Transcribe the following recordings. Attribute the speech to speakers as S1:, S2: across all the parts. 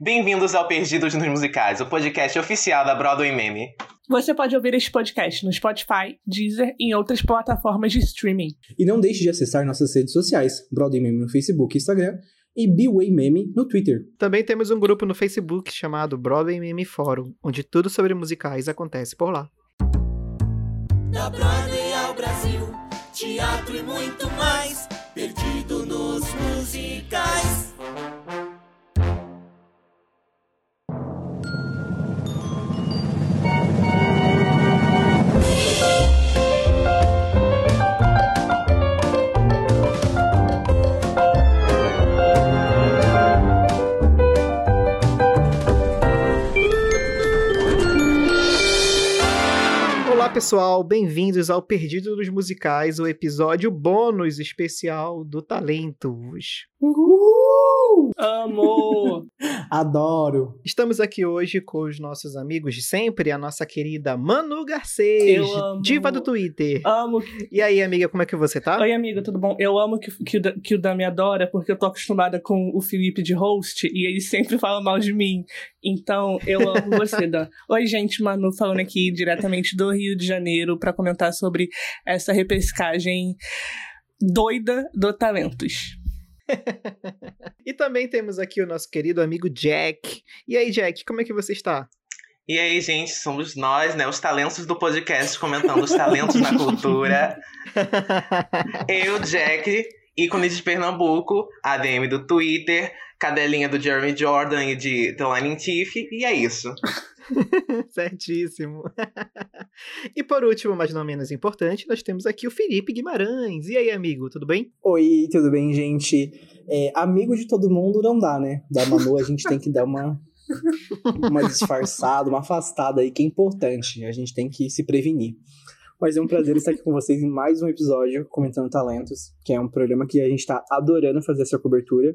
S1: Bem-vindos ao Perdidos nos Musicais, o podcast oficial da Broadway Meme.
S2: Você pode ouvir este podcast no Spotify, Deezer e em outras plataformas de streaming.
S3: E não deixe de acessar nossas redes sociais, Broadway Meme no Facebook e Instagram e B-Way Meme no Twitter.
S4: Também temos um grupo no Facebook chamado Broadway Meme Fórum, onde tudo sobre musicais acontece por lá.
S5: Da Broadway ao Brasil, teatro e muito mais, perdido nos musicais.
S4: Pessoal, bem-vindos ao Perdido dos Musicais, o episódio bônus especial do Talentos.
S2: Uhul! Amo!
S3: Adoro!
S4: Estamos aqui hoje com os nossos amigos de sempre, a nossa querida Manu Garcês, diva do Twitter.
S2: Amo.
S4: E aí, amiga, como é que você tá?
S2: Oi, amiga, tudo bom? Eu amo que, que, o Da- que o Dan me adora, porque eu tô acostumada com o Felipe de host e ele sempre fala mal de mim. Então, eu amo você, Dan. Oi, gente, Manu falando aqui diretamente do Rio de Janeiro pra comentar sobre essa repescagem doida do Talentos.
S4: E também temos aqui o nosso querido amigo Jack. E aí, Jack, como é que você está?
S1: E aí, gente, somos nós, né, os talentos do podcast, comentando os talentos na cultura. Eu, Jack, ícone de Pernambuco, ADM do Twitter, cadelinha do Jeremy Jordan e de The Lightning Thief, e é isso.
S4: Certíssimo. e por último, mas não menos importante, nós temos aqui o Felipe Guimarães. E aí, amigo, tudo bem?
S3: Oi, tudo bem, gente? É, amigo de todo mundo não dá, né? Da Manu a gente tem que dar uma, uma disfarçada, uma afastada aí, que é importante. A gente tem que se prevenir. Mas é um prazer estar aqui com vocês em mais um episódio comentando talentos, que é um programa que a gente tá adorando fazer essa cobertura.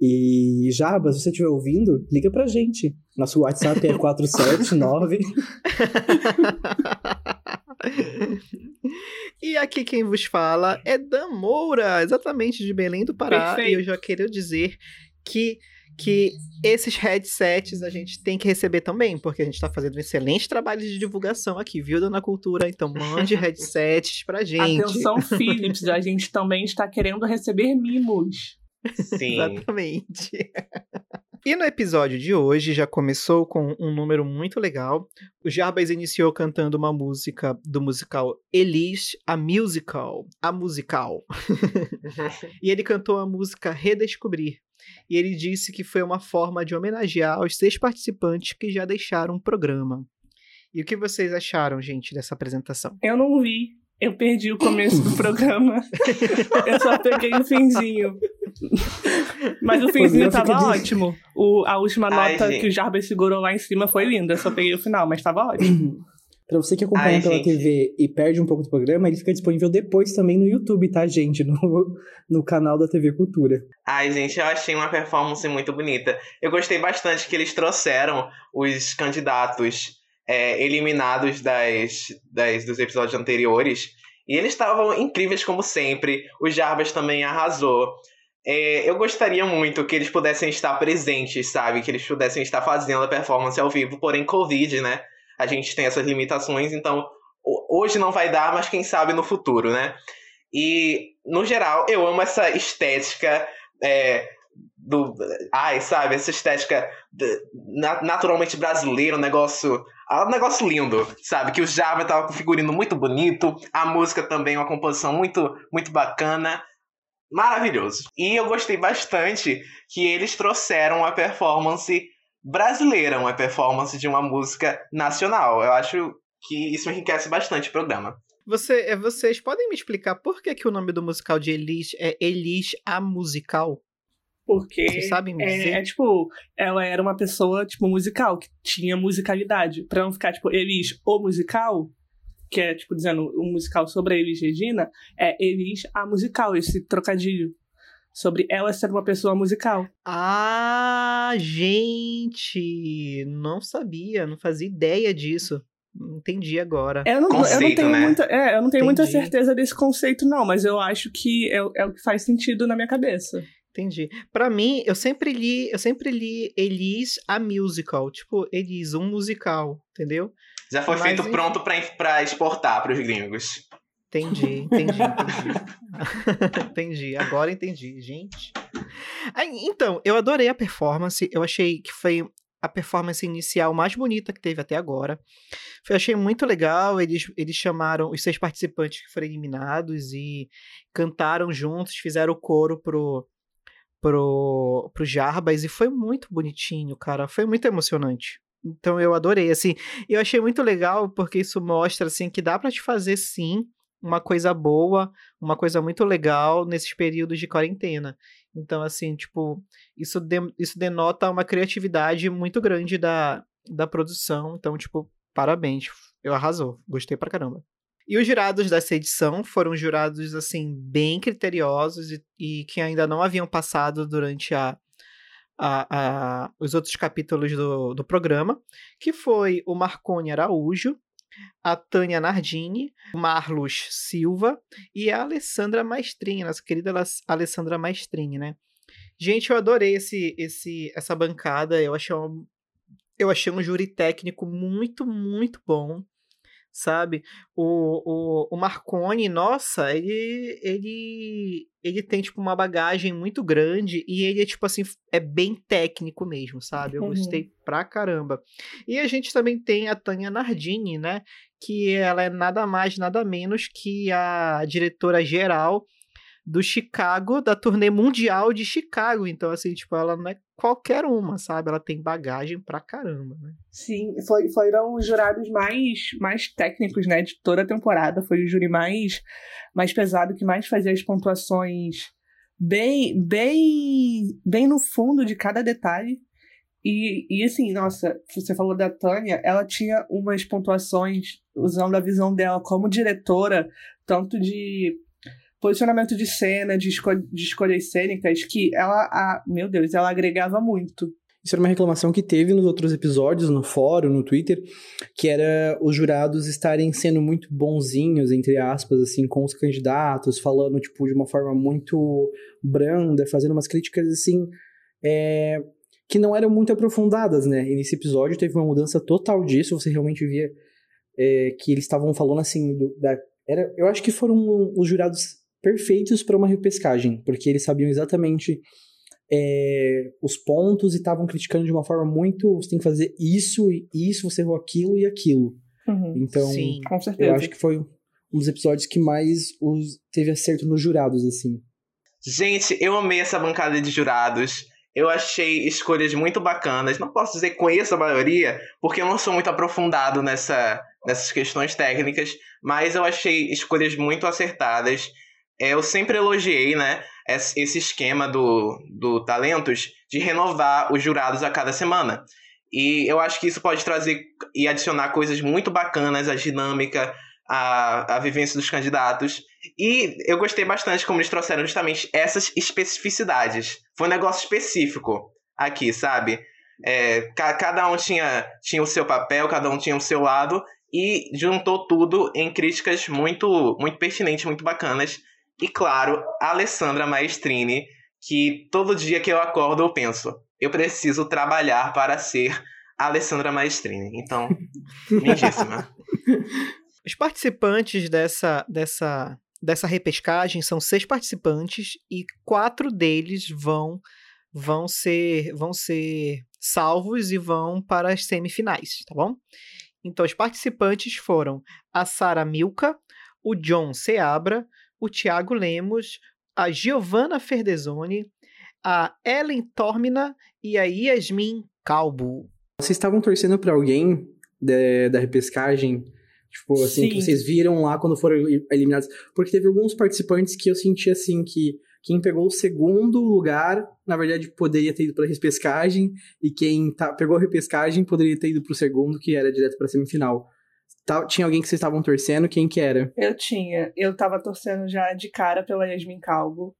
S3: E Jabas, se você estiver ouvindo, liga pra gente. Nosso WhatsApp é 479.
S4: e aqui quem vos fala é Dan Moura, exatamente de Belém do Pará.
S2: Perfeito.
S4: E eu já queria dizer que, que esses headsets a gente tem que receber também, porque a gente tá fazendo um excelente trabalho de divulgação aqui, viu, Dona Cultura? Então mande headsets pra gente.
S2: Atenção, Philips, a gente também está querendo receber mimos.
S1: Sim.
S4: Exatamente. E no episódio de hoje já começou com um número muito legal. O Jarbas iniciou cantando uma música do musical Elise, a Musical. A Musical. e ele cantou a música Redescobrir. E ele disse que foi uma forma de homenagear os seis participantes que já deixaram o programa. E o que vocês acharam, gente, dessa apresentação?
S2: Eu não vi. Eu perdi o começo do programa. Eu só peguei o finzinho. Mas o finzinho tava
S3: de-
S2: ótimo. O, a última
S1: Ai,
S2: nota
S1: gente.
S2: que o Jarbas segurou lá em cima foi linda. Eu só peguei o final, mas tava ótimo.
S3: Pra você que acompanha
S1: Ai,
S3: pela
S1: gente.
S3: TV e perde um pouco do programa, ele fica disponível depois também no YouTube, tá, gente? No, no canal da TV Cultura.
S1: Ai, gente, eu achei uma performance muito bonita. Eu gostei bastante que eles trouxeram os candidatos é, eliminados das, das, dos episódios anteriores. E eles estavam incríveis como sempre. O Jarbas também arrasou. É, eu gostaria muito que eles pudessem estar presentes, sabe? Que eles pudessem estar fazendo a performance ao vivo, porém, Covid, né? A gente tem essas limitações, então ho- hoje não vai dar, mas quem sabe no futuro, né? E, no geral, eu amo essa estética é, do. Ai, sabe? Essa estética naturalmente brasileira, um negócio. ah, Um negócio lindo, sabe? Que o Java tava com um figurino muito bonito, a música também, uma composição muito, muito bacana. Maravilhoso. E eu gostei bastante que eles trouxeram a performance brasileira, uma performance de uma música nacional. Eu acho que isso enriquece bastante o programa.
S4: Você, é, vocês podem me explicar por que, que o nome do musical de Elis é Elis a Musical?
S2: Porque
S4: Vocês sabem me dizer?
S2: é, é, tipo, ela era uma pessoa, tipo, musical, que tinha musicalidade. Pra não ficar, tipo, Elis o musical, que é, tipo, dizendo um musical sobre a Elis Regina, é Elis a musical, esse trocadilho. Sobre ela ser uma pessoa musical.
S4: Ah, gente! Não sabia, não fazia ideia disso. Entendi agora.
S2: Eu não, eu não
S1: Conceito,
S2: tenho,
S1: né?
S2: muita, é, eu não tenho muita certeza desse conceito, não, mas eu acho que é, é o que faz sentido na minha cabeça.
S4: Entendi. Pra mim, eu sempre li, eu sempre li Elis a musical, tipo, Elis, um musical, entendeu?
S1: Já foi
S4: Mas,
S1: feito
S4: enfim.
S1: pronto pra, pra exportar pros gringos.
S4: Entendi, entendi, entendi. entendi, agora entendi, gente. Então, eu adorei a performance, eu achei que foi a performance inicial mais bonita que teve até agora. Eu achei muito legal, eles, eles chamaram os seis participantes que foram eliminados e cantaram juntos, fizeram o coro pro, pro, pro Jarbas e foi muito bonitinho, cara, foi muito emocionante. Então eu adorei, assim, eu achei muito legal porque isso mostra, assim, que dá pra te fazer, sim, uma coisa boa, uma coisa muito legal nesses períodos de quarentena. Então, assim, tipo, isso, de- isso denota uma criatividade muito grande da, da produção. Então, tipo, parabéns. Eu arrasou. Gostei pra caramba. E os jurados dessa edição foram jurados, assim, bem criteriosos e, e que ainda não haviam passado durante a, a, a- os outros capítulos do, do programa, que foi o Marcone Araújo, a Tânia Nardini, Marlos Silva e a Alessandra Maestrini, nossa querida Alessandra Maestrini, né? Gente, eu adorei esse, esse, essa bancada, eu achei, um, eu achei um júri técnico muito, muito bom, sabe? O, o, o Marconi, nossa, ele, ele, ele tem, tipo, uma bagagem muito grande e ele é, tipo assim, é bem técnico mesmo, sabe? Eu
S2: Uhum.
S4: gostei pra caramba. E a gente também tem a Tânia Nardini, né? Que ela é nada mais, nada menos que a diretora geral do Chicago, da turnê mundial de Chicago. Então, assim, tipo, ela não é qualquer uma, sabe? Ela tem bagagem pra caramba, né?
S2: Sim, foi, foram os jurados mais, mais técnicos, né, de toda a temporada. Foi o júri mais, mais pesado, que mais fazia as pontuações bem, bem, bem no fundo de cada detalhe. E, e assim, nossa, você falou da Tânia, ela tinha umas pontuações usando a visão dela como diretora, tanto de posicionamento de cena, de, esco de escolhas cênicas, que ela, a, meu Deus, ela agregava muito.
S3: Isso era uma reclamação que teve nos outros episódios, no fórum, no Twitter, que era os jurados estarem sendo muito bonzinhos, entre aspas, assim, com os candidatos, falando, tipo, de uma forma muito branda, fazendo umas críticas, assim, é, que não eram muito aprofundadas, né? E nesse episódio teve uma mudança total disso, você realmente via é, que eles estavam falando, assim, do, da, era, eu acho que foram os jurados perfeitos para uma repescagem, porque eles sabiam exatamente é, os pontos e estavam criticando de uma forma muito. Você tem que fazer isso e isso, você errou aquilo e aquilo.
S2: Uhum,
S3: Então,
S4: Sim.
S2: com certeza.
S3: eu acho que foi um dos episódios que mais os, teve acerto nos jurados, assim.
S1: Gente, eu amei essa bancada de jurados. Eu achei escolhas muito bacanas. Não posso dizer que conheço a maioria, porque eu não sou muito aprofundado nessa, nessas questões técnicas, mas eu achei escolhas muito acertadas. É, eu sempre elogiei, né, esse esquema do, do Talentos de renovar os jurados a cada semana. E eu acho que isso pode trazer e adicionar coisas muito bacanas à dinâmica, à, à vivência dos candidatos. E eu gostei bastante como eles trouxeram justamente essas especificidades. Foi um negócio específico aqui, sabe? É, ca- cada um tinha, tinha o seu papel, cada um tinha o seu lado, e juntou tudo em críticas muito, muito pertinentes, muito bacanas. E claro, a Alessandra Maestrini, que todo dia que eu acordo eu penso, eu preciso trabalhar para ser a Alessandra Maestrini. Então, lindíssima.
S4: Os participantes dessa, dessa, dessa repescagem são seis participantes e quatro deles vão vão ser vão ser salvos e vão para as semifinais, tá bom? Então os participantes foram a Sara Milka, o John Seabra, o Thiago Lemos, a Giovanna Ferdesoni, a Ellen Tormina e a Yasmin Calbu.
S3: Vocês estavam torcendo pra alguém da, da repescagem? Tipo, assim, que
S2: Sim.
S3: vocês viram lá quando foram eliminados? Porque teve alguns participantes que eu senti, assim, que quem pegou o segundo lugar, na verdade, poderia ter ido pra repescagem, e quem tá, pegou a repescagem poderia ter ido pro segundo, que era direto pra semifinal. Tinha alguém que vocês estavam torcendo? Quem que era?
S2: Eu tinha. Eu tava torcendo já de cara pela Yasmin Calvo,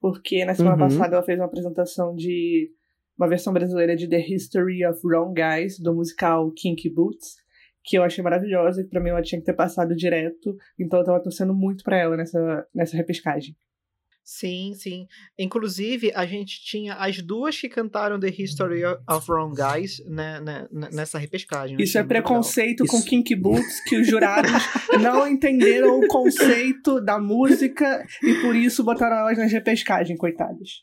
S2: porque na semana
S3: Uhum.
S2: passada ela fez uma apresentação de uma versão brasileira de The History of Wrong Guys, do musical Kinky Boots, que eu achei maravilhosa, que pra mim ela tinha que ter passado direto, então eu tava torcendo muito pra ela nessa, nessa repescagem.
S4: Sim, sim. Inclusive, a gente tinha as duas que cantaram The History of Wrong Guys né, né, nessa repescagem.
S2: Isso é preconceito com Kinky Boots, que os jurados não entenderam o conceito da música e por isso botaram elas nas repescagens, coitadas.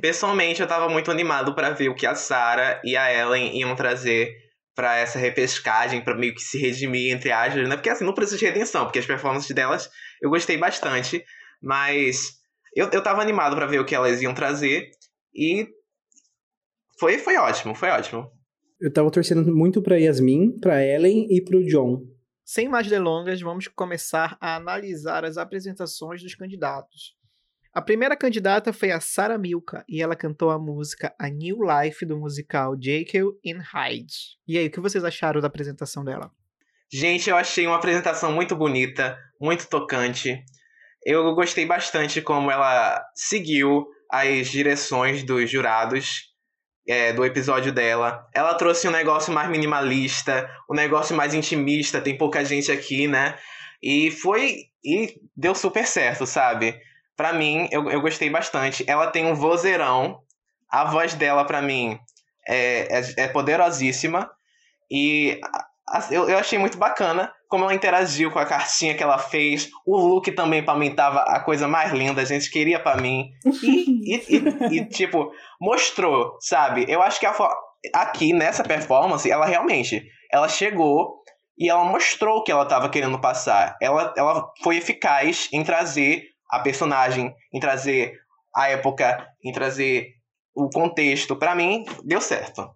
S1: Pessoalmente, eu tava muito animado para ver o que a Sarah e a Ellen iam trazer para essa repescagem, para meio que se redimir entre aspas, né? Porque assim, não precisa de redenção, porque as performances delas eu gostei bastante. Mas eu, eu tava animado para ver o que elas iam trazer. E foi, foi ótimo, foi ótimo.
S3: Eu tava torcendo muito pra Yasmin, pra Ellen e pro John.
S4: Sem mais delongas, vamos começar a analisar as apresentações dos candidatos. A primeira candidata foi a Sarah Milka e ela cantou a música A New Life do musical Jekyll and Hyde. E aí, o que vocês acharam da apresentação dela?
S1: Gente, eu achei uma apresentação muito bonita, muito tocante eu gostei bastante como ela seguiu as direções dos jurados é, do episódio dela. Ela trouxe um negócio mais minimalista, um negócio mais intimista, tem pouca gente aqui, né? E foi. E deu super certo, sabe? Pra mim, eu, eu gostei bastante. Ela tem um vozeirão. A voz dela, pra mim, é, é, é poderosíssima. E eu, eu achei muito bacana como ela interagiu com a cartinha que ela fez. O look também, pra mim, tava a coisa mais linda. A gente queria para mim. E, e, e, e, tipo, mostrou, sabe? Eu acho que a, aqui, nessa performance, ela realmente... Ela chegou e ela mostrou o que ela tava querendo passar. Ela, ela foi eficaz em trazer a personagem, em trazer a época, em trazer o contexto. para mim, deu certo.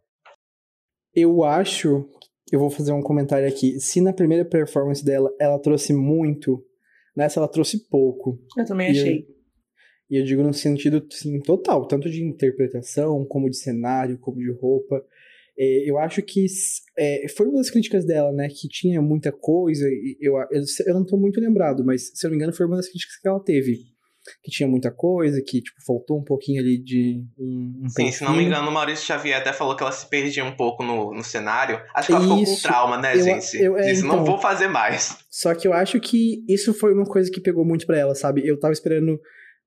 S3: Eu acho eu vou fazer um comentário aqui. Se na primeira performance dela ela trouxe muito, nessa ela trouxe pouco.
S2: Eu também achei.
S3: Eu, e eu digo no sentido sim, total, tanto de interpretação, como de cenário, como de roupa. É, eu acho que é, foi uma das críticas dela, né? Que tinha muita coisa. Eu, eu, eu não tô muito lembrado, mas se eu não me engano, foi uma das críticas que ela teve que tinha muita coisa, que tipo, faltou um pouquinho ali de um, um
S1: Sim, se não me engano, o Maurício Xavier até falou que ela se perdia um pouco no, no cenário. Acho que ela ficou com trauma, né, eu, gente? Eu, é, Disse, então, não vou fazer mais.
S3: Só que eu acho que isso foi uma coisa que pegou muito pra ela, sabe? Eu tava esperando.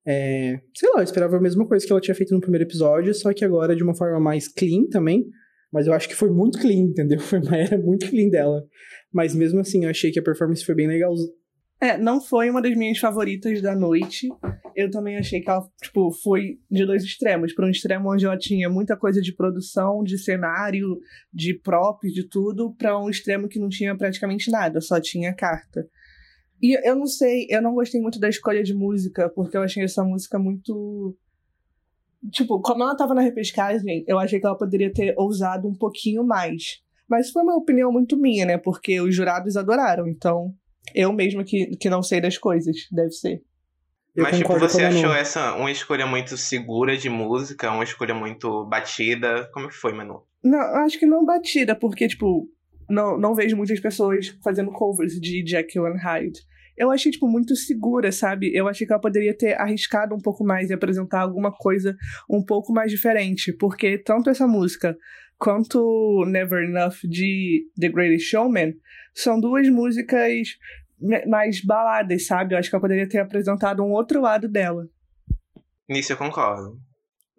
S3: É, sei lá, eu esperava a mesma coisa que ela tinha feito no primeiro episódio, só que agora de uma forma mais clean também. Mas eu acho que foi muito clean, entendeu? Foi uma era muito clean dela. Mas mesmo assim, eu achei que a performance foi bem legal,
S2: é, não foi uma das minhas favoritas da noite. Eu também achei que ela, tipo, foi de dois extremos. Para um extremo onde ela tinha muita coisa de produção, de cenário, de props, de tudo, para um extremo que não tinha praticamente nada, só tinha carta. E eu não sei, eu não gostei muito da escolha de música, porque eu achei essa música muito. Tipo, como ela tava na repescagem, eu achei que ela poderia ter ousado um pouquinho mais. Mas foi uma opinião muito minha, né? Porque os jurados adoraram, então eu mesmo que, que não sei das coisas, deve ser.
S1: Eu Mas, tipo, você achou essa uma escolha muito segura de música, uma escolha muito batida? Como que foi, Manu?
S2: Não, acho que não batida, porque, tipo, não, não vejo muitas pessoas fazendo covers de Jekyll and Hyde. Eu achei, tipo, muito segura, sabe? Eu achei que ela poderia ter arriscado um pouco mais e apresentar alguma coisa um pouco mais diferente, porque tanto essa música quanto Never Enough de The Greatest Showman são duas músicas mais baladas, sabe? Eu acho que eu poderia ter apresentado um outro lado dela.
S1: Nisso eu concordo.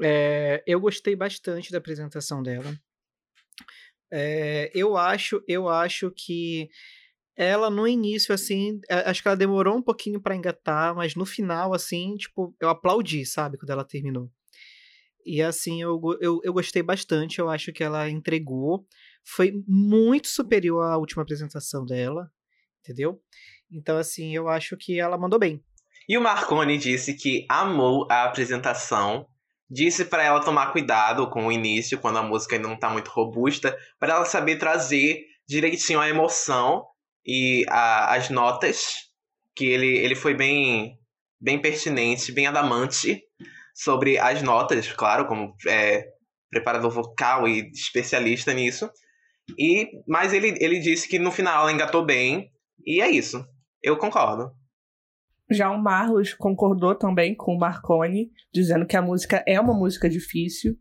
S4: É, eu gostei bastante da apresentação dela. É, eu acho, eu acho que ela no início assim, acho que ela demorou um pouquinho para engatar, mas no final assim, tipo, eu aplaudi, sabe, quando ela terminou. E assim, eu, eu, eu gostei bastante, eu acho que ela entregou. Foi muito superior à última apresentação dela, entendeu? Então, assim, eu acho que ela mandou bem.
S1: E o Marconi disse que amou a apresentação, disse para ela tomar cuidado com o início, quando a música ainda não tá muito robusta, para ela saber trazer direitinho a emoção e a, as notas, que ele, ele foi bem, bem pertinente, bem adamante sobre as notas, claro, como é, preparador vocal e especialista nisso. E mas ele, ele disse que no final ela engatou bem e é isso. Eu concordo.
S2: Já o Marlos concordou também com o Marconi, dizendo que a música é uma música difícil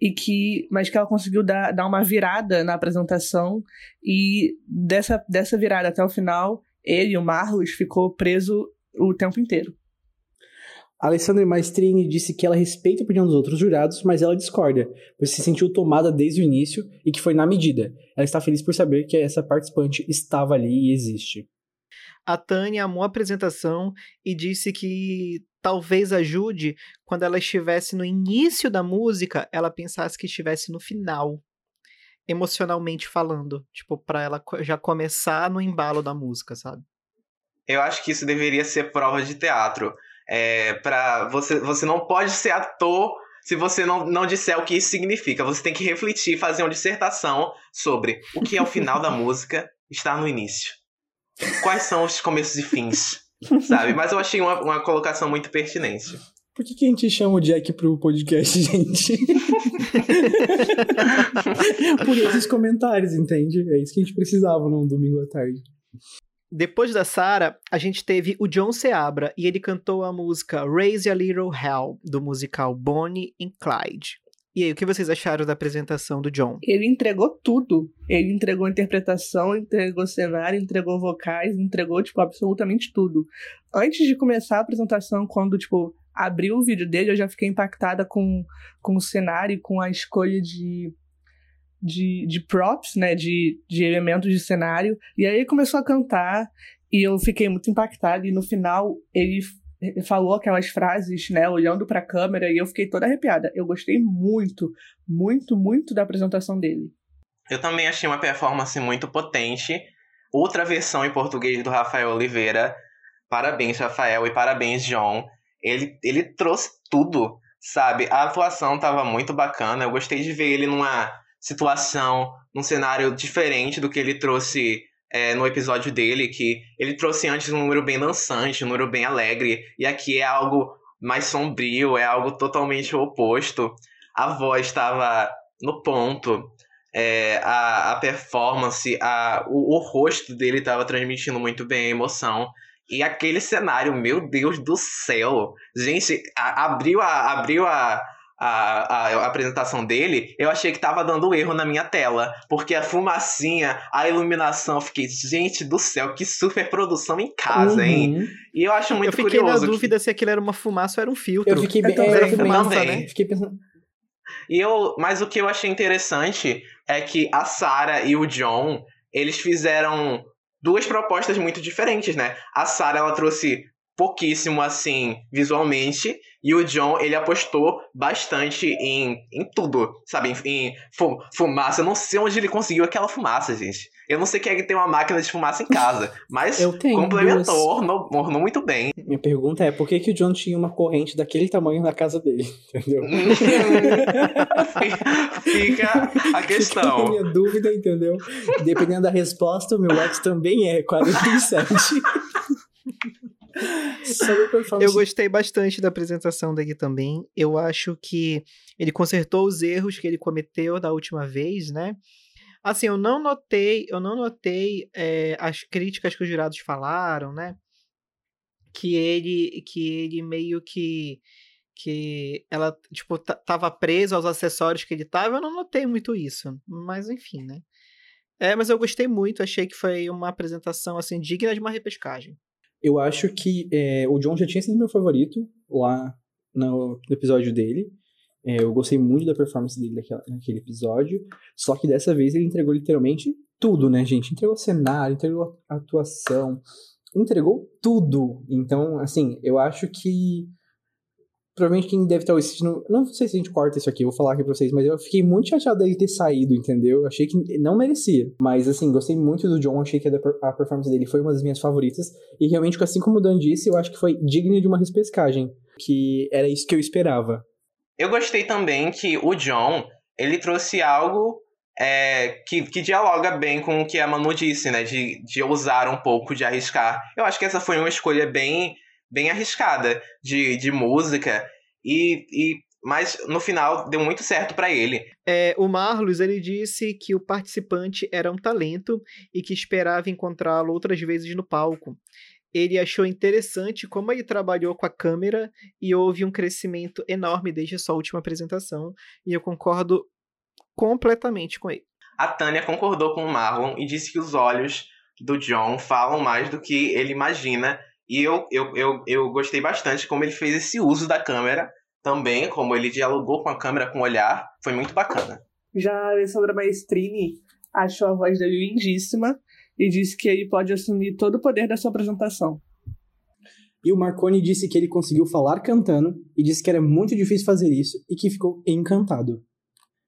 S2: e que mas que ela conseguiu dar, dar uma virada na apresentação e dessa, dessa virada até o final ele o Marlos ficou preso o tempo inteiro
S3: Alessandra Maestrini disse que ela respeita a opinião dos outros jurados, mas ela discorda, pois se sentiu tomada desde o início e que foi na medida. Ela está feliz por saber que essa participante estava ali e existe.
S4: A Tânia amou a apresentação e disse que talvez ajude quando ela estivesse no início da música, ela pensasse que estivesse no final, emocionalmente falando, tipo, para ela já começar no embalo da música, sabe?
S1: Eu acho que isso deveria ser prova de teatro. É, para você, você não pode ser ator se você não, não disser o que isso significa. Você tem que refletir, fazer uma dissertação sobre o que é o final da música estar no início. Quais são os começos e fins, sabe? Mas eu achei uma, uma colocação muito pertinente.
S3: Por que, que a gente chama o Jack pro podcast, gente? Por esses comentários, entende? É isso que a gente precisava num domingo à tarde.
S4: Depois da Sarah, a gente teve o John Seabra e ele cantou a música Raise a Little Hell, do musical Bonnie and Clyde. E aí, o que vocês acharam da apresentação do John?
S2: Ele entregou tudo. Ele entregou interpretação, entregou cenário, entregou vocais, entregou, tipo, absolutamente tudo. Antes de começar a apresentação, quando, tipo, abriu o vídeo dele, eu já fiquei impactada com, com o cenário, com a escolha de de, de props, né, de, de elementos de cenário. E aí ele começou a cantar e eu fiquei muito impactada. E no final ele falou aquelas frases, né, olhando para a câmera e eu fiquei toda arrepiada. Eu gostei muito, muito, muito da apresentação dele.
S1: Eu também achei uma performance muito potente. Outra versão em português do Rafael Oliveira. Parabéns, Rafael, e parabéns, John. Ele, ele trouxe tudo, sabe? A atuação tava muito bacana. Eu gostei de ver ele numa situação, num cenário diferente do que ele trouxe é, no episódio dele, que ele trouxe antes um número bem dançante, um número bem alegre, e aqui é algo mais sombrio, é algo totalmente oposto. A voz estava no ponto, é, a, a performance, a, o, o rosto dele estava transmitindo muito bem a emoção. E aquele cenário, meu Deus do céu! Gente, a, abriu a, abriu a, a, a, apresentação dele, eu achei que tava dando erro na minha tela. Porque a fumacinha, a iluminação, eu fiquei, gente do céu, que super produção em casa, uhum. hein? E eu acho muito curioso.
S4: Eu fiquei
S1: curioso
S4: na dúvida que... se aquilo era uma fumaça ou era um filtro.
S3: Eu fiquei bem,
S1: é,
S3: fumaça, né? Fiquei pensando.
S1: E eu, mas o que eu achei interessante é que a Sarah e o John, eles fizeram duas propostas muito diferentes, né? A Sarah ela trouxe pouquíssimo assim visualmente. E o John ele apostou bastante em, em tudo sabe? Em, em fumaça. Eu não sei onde ele conseguiu aquela fumaça gente. Eu não sei quem é que tem uma máquina de fumaça em casa mas complementou ornou, ornou muito bem.
S3: Minha pergunta é por que que o John tinha uma corrente daquele tamanho na casa dele entendeu?
S1: Fica a questão. fica a
S3: minha dúvida entendeu? Dependendo da resposta o meu ex também é 47
S4: eu gostei bastante da apresentação dele também. Eu acho que ele consertou os erros que ele cometeu da última vez, né? Assim, eu não notei, eu não notei é, as críticas que os jurados falaram, né? Que ele, que ele meio que que ela, tipo, tava preso aos acessórios que ele tava, eu não notei muito isso, mas enfim, né? É, mas eu gostei muito, achei que foi uma apresentação, assim, digna de uma repescagem.
S3: Eu acho que é, o John já tinha sido meu favorito lá no, episódio dele. É, eu gostei muito da performance dele naquela, naquele episódio. Só que dessa vez ele entregou literalmente tudo, né, gente? Entregou cenário, entregou atuação, entregou tudo. Então, assim, eu acho que provavelmente quem deve estar assistindo. Não sei se a gente corta isso aqui, vou falar aqui pra vocês, mas eu fiquei muito chateado dele ter saído, entendeu? Eu achei que não merecia. Mas, assim, gostei muito do John, achei que a performance dele foi uma das minhas favoritas. E realmente, assim como o Dan disse, eu acho que foi digna de uma respescagem. Que era isso que eu esperava.
S1: Eu gostei também que o John, ele trouxe algo é, que, que, dialoga bem com o que a Manu disse, né? De, de ousar um pouco, de arriscar. Eu acho que essa foi uma escolha bem bem arriscada de, de música e, e mas no final deu muito certo para ele.
S4: É, o Marlos ele disse que o participante era um talento e que esperava encontrá-lo outras vezes no palco. Ele achou interessante como ele trabalhou com a câmera e houve um crescimento enorme desde a sua última apresentação, e eu concordo completamente com ele.
S1: A Tânia concordou com o Marlon e disse que os olhos do John falam mais do que ele imagina E eu, eu, eu, eu gostei bastante como ele fez esse uso da câmera também, como ele dialogou com a câmera com o olhar, foi muito bacana.
S2: Já a Alessandra Maestrini achou a voz dele lindíssima e disse que ele pode assumir todo o poder da sua apresentação.
S3: E o Marconi disse que ele conseguiu falar cantando e disse que era muito difícil fazer isso e que ficou encantado.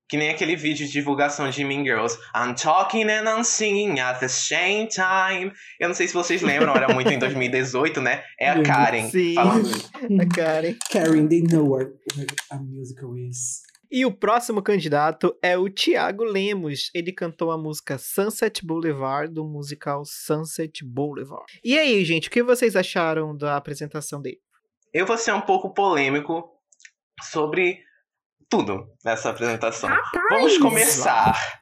S1: Que nem aquele vídeo de divulgação de Mean Girls. I'm talking and I'm singing at the same time. Eu não sei se vocês lembram, era muito em 2018, né? É a Karen
S4: Sim.
S1: falando.
S4: A Karen.
S3: Karen, they know what, what a musical is.
S4: E o próximo candidato é o Tiago Lemos. Ele cantou a música Sunset Boulevard do musical Sunset Boulevard. E aí, gente, o que vocês acharam da apresentação dele?
S1: Eu vou ser um pouco polêmico sobre tudo nessa apresentação. Vamos começar.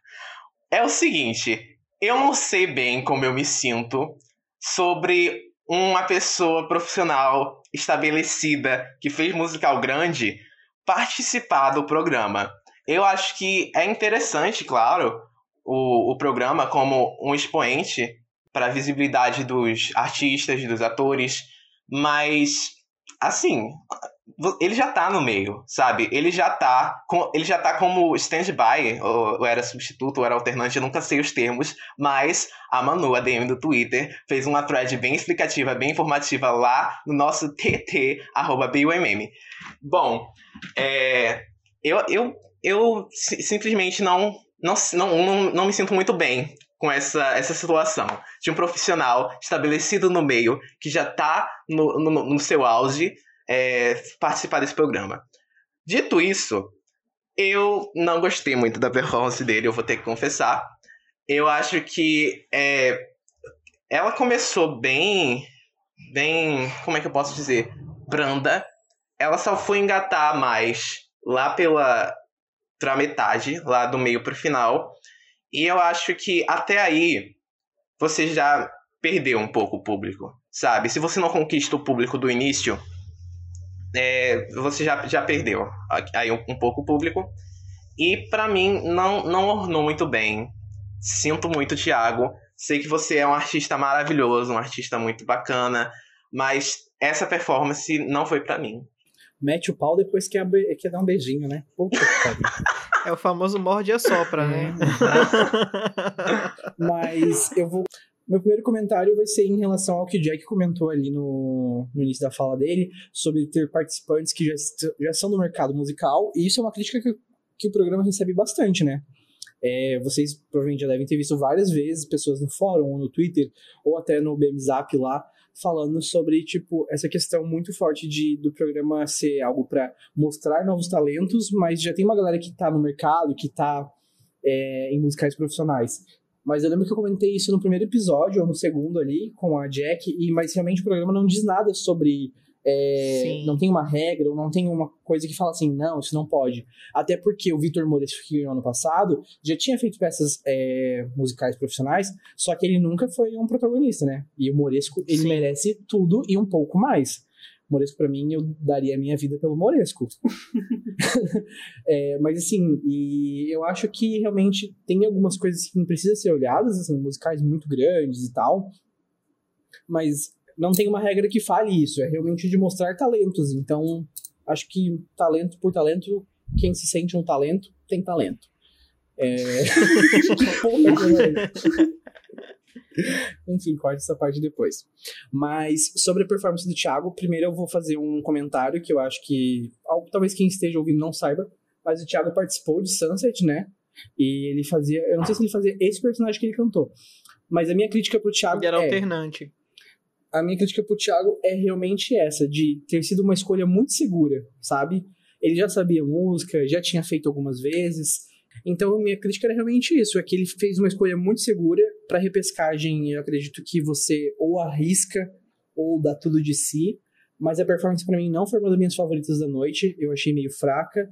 S1: É o seguinte, eu não sei bem como eu me sinto sobre uma pessoa profissional estabelecida que fez musical grande participar do programa. Eu acho que é interessante, claro, o, o programa como um expoente para a visibilidade dos artistas, dos atores, mas assim, ele já tá no meio, sabe? Ele já tá, com, ele já tá como stand-by, ou, ou, era substituto, ou era alternante, eu nunca sei os termos, mas a Manu, a DM do Twitter, fez uma thread bem explicativa, bem informativa lá no nosso TT, arroba BUMM. Bom, é, eu, eu, eu simplesmente não, não, não, não me sinto muito bem com essa, essa situação de um profissional estabelecido no meio, que já está no, no, no, seu auge, é, participar desse programa. Dito isso, eu não gostei muito da performance dele, eu vou ter que confessar. Eu acho que é, ela começou bem, bem, como é que eu posso dizer, branda. Ela só foi engatar mais lá pela, pela metade, lá do meio pro final. E eu acho que até aí você já perdeu um pouco o público, sabe? Se você não conquista o público do início, é, você já, já perdeu aí um, um pouco o público. E para mim não, não ornou muito bem. Sinto muito, Thiago. Sei que você é um artista maravilhoso, um artista muito bacana, mas essa performance não foi para mim.
S3: Mete o pau depois que quer, quer dar um beijinho, né? Puta que pariu.
S4: É o famoso morde e assopra, né?
S3: Mas eu vou. Meu primeiro comentário vai ser em relação ao que o Jack comentou ali no, no início da fala dele, sobre ter participantes que já, já são do mercado musical, e isso é uma crítica que, que o programa recebe bastante, né? É, vocês provavelmente já devem ter visto várias vezes pessoas no fórum, ou no Twitter, ou até no BMZap lá, falando sobre tipo essa questão muito forte de do programa ser algo para mostrar novos talentos, mas já tem uma galera que tá no mercado, que tá é, em musicais profissionais. Mas eu lembro que eu comentei isso no primeiro episódio ou no segundo ali com a Jack, e mas realmente o programa não diz nada sobre é, não tem uma regra, ou não tem uma coisa que fala assim, não, isso não pode. Até porque o Vitor Moresco, que no ano passado, já tinha feito peças é, musicais profissionais, só que ele nunca foi um protagonista, né? E o Moresco, ele Sim. merece tudo e um pouco mais. Moresco, para mim, eu daria a minha vida pelo Moresco. é, mas assim, e eu acho que realmente tem algumas coisas que não precisam ser olhadas, assim, musicais muito grandes e tal. Mas não tem uma regra que fale isso, é realmente de mostrar talentos. Então, acho que talento por talento, quem se sente um talento, tem talento. É... Enfim, corte essa parte depois. Mas sobre a performance do Thiago, primeiro eu vou fazer um comentário que eu acho que talvez quem esteja ouvindo não saiba, mas o Thiago participou de Sunset, né? E ele fazia, eu não sei se ele fazia esse personagem que ele cantou, mas a minha crítica pro Thiago
S4: ele era
S3: é,
S4: alternante
S3: a minha crítica pro Thiago é realmente essa, de ter sido uma escolha muito segura, sabe? Ele já sabia música, já tinha feito algumas vezes. Então, minha crítica era realmente isso: é que ele fez uma escolha muito segura para repescagem. Eu acredito que você ou arrisca ou dá tudo de si. Mas a performance para mim não foi uma das minhas favoritas da noite. Eu achei meio fraca.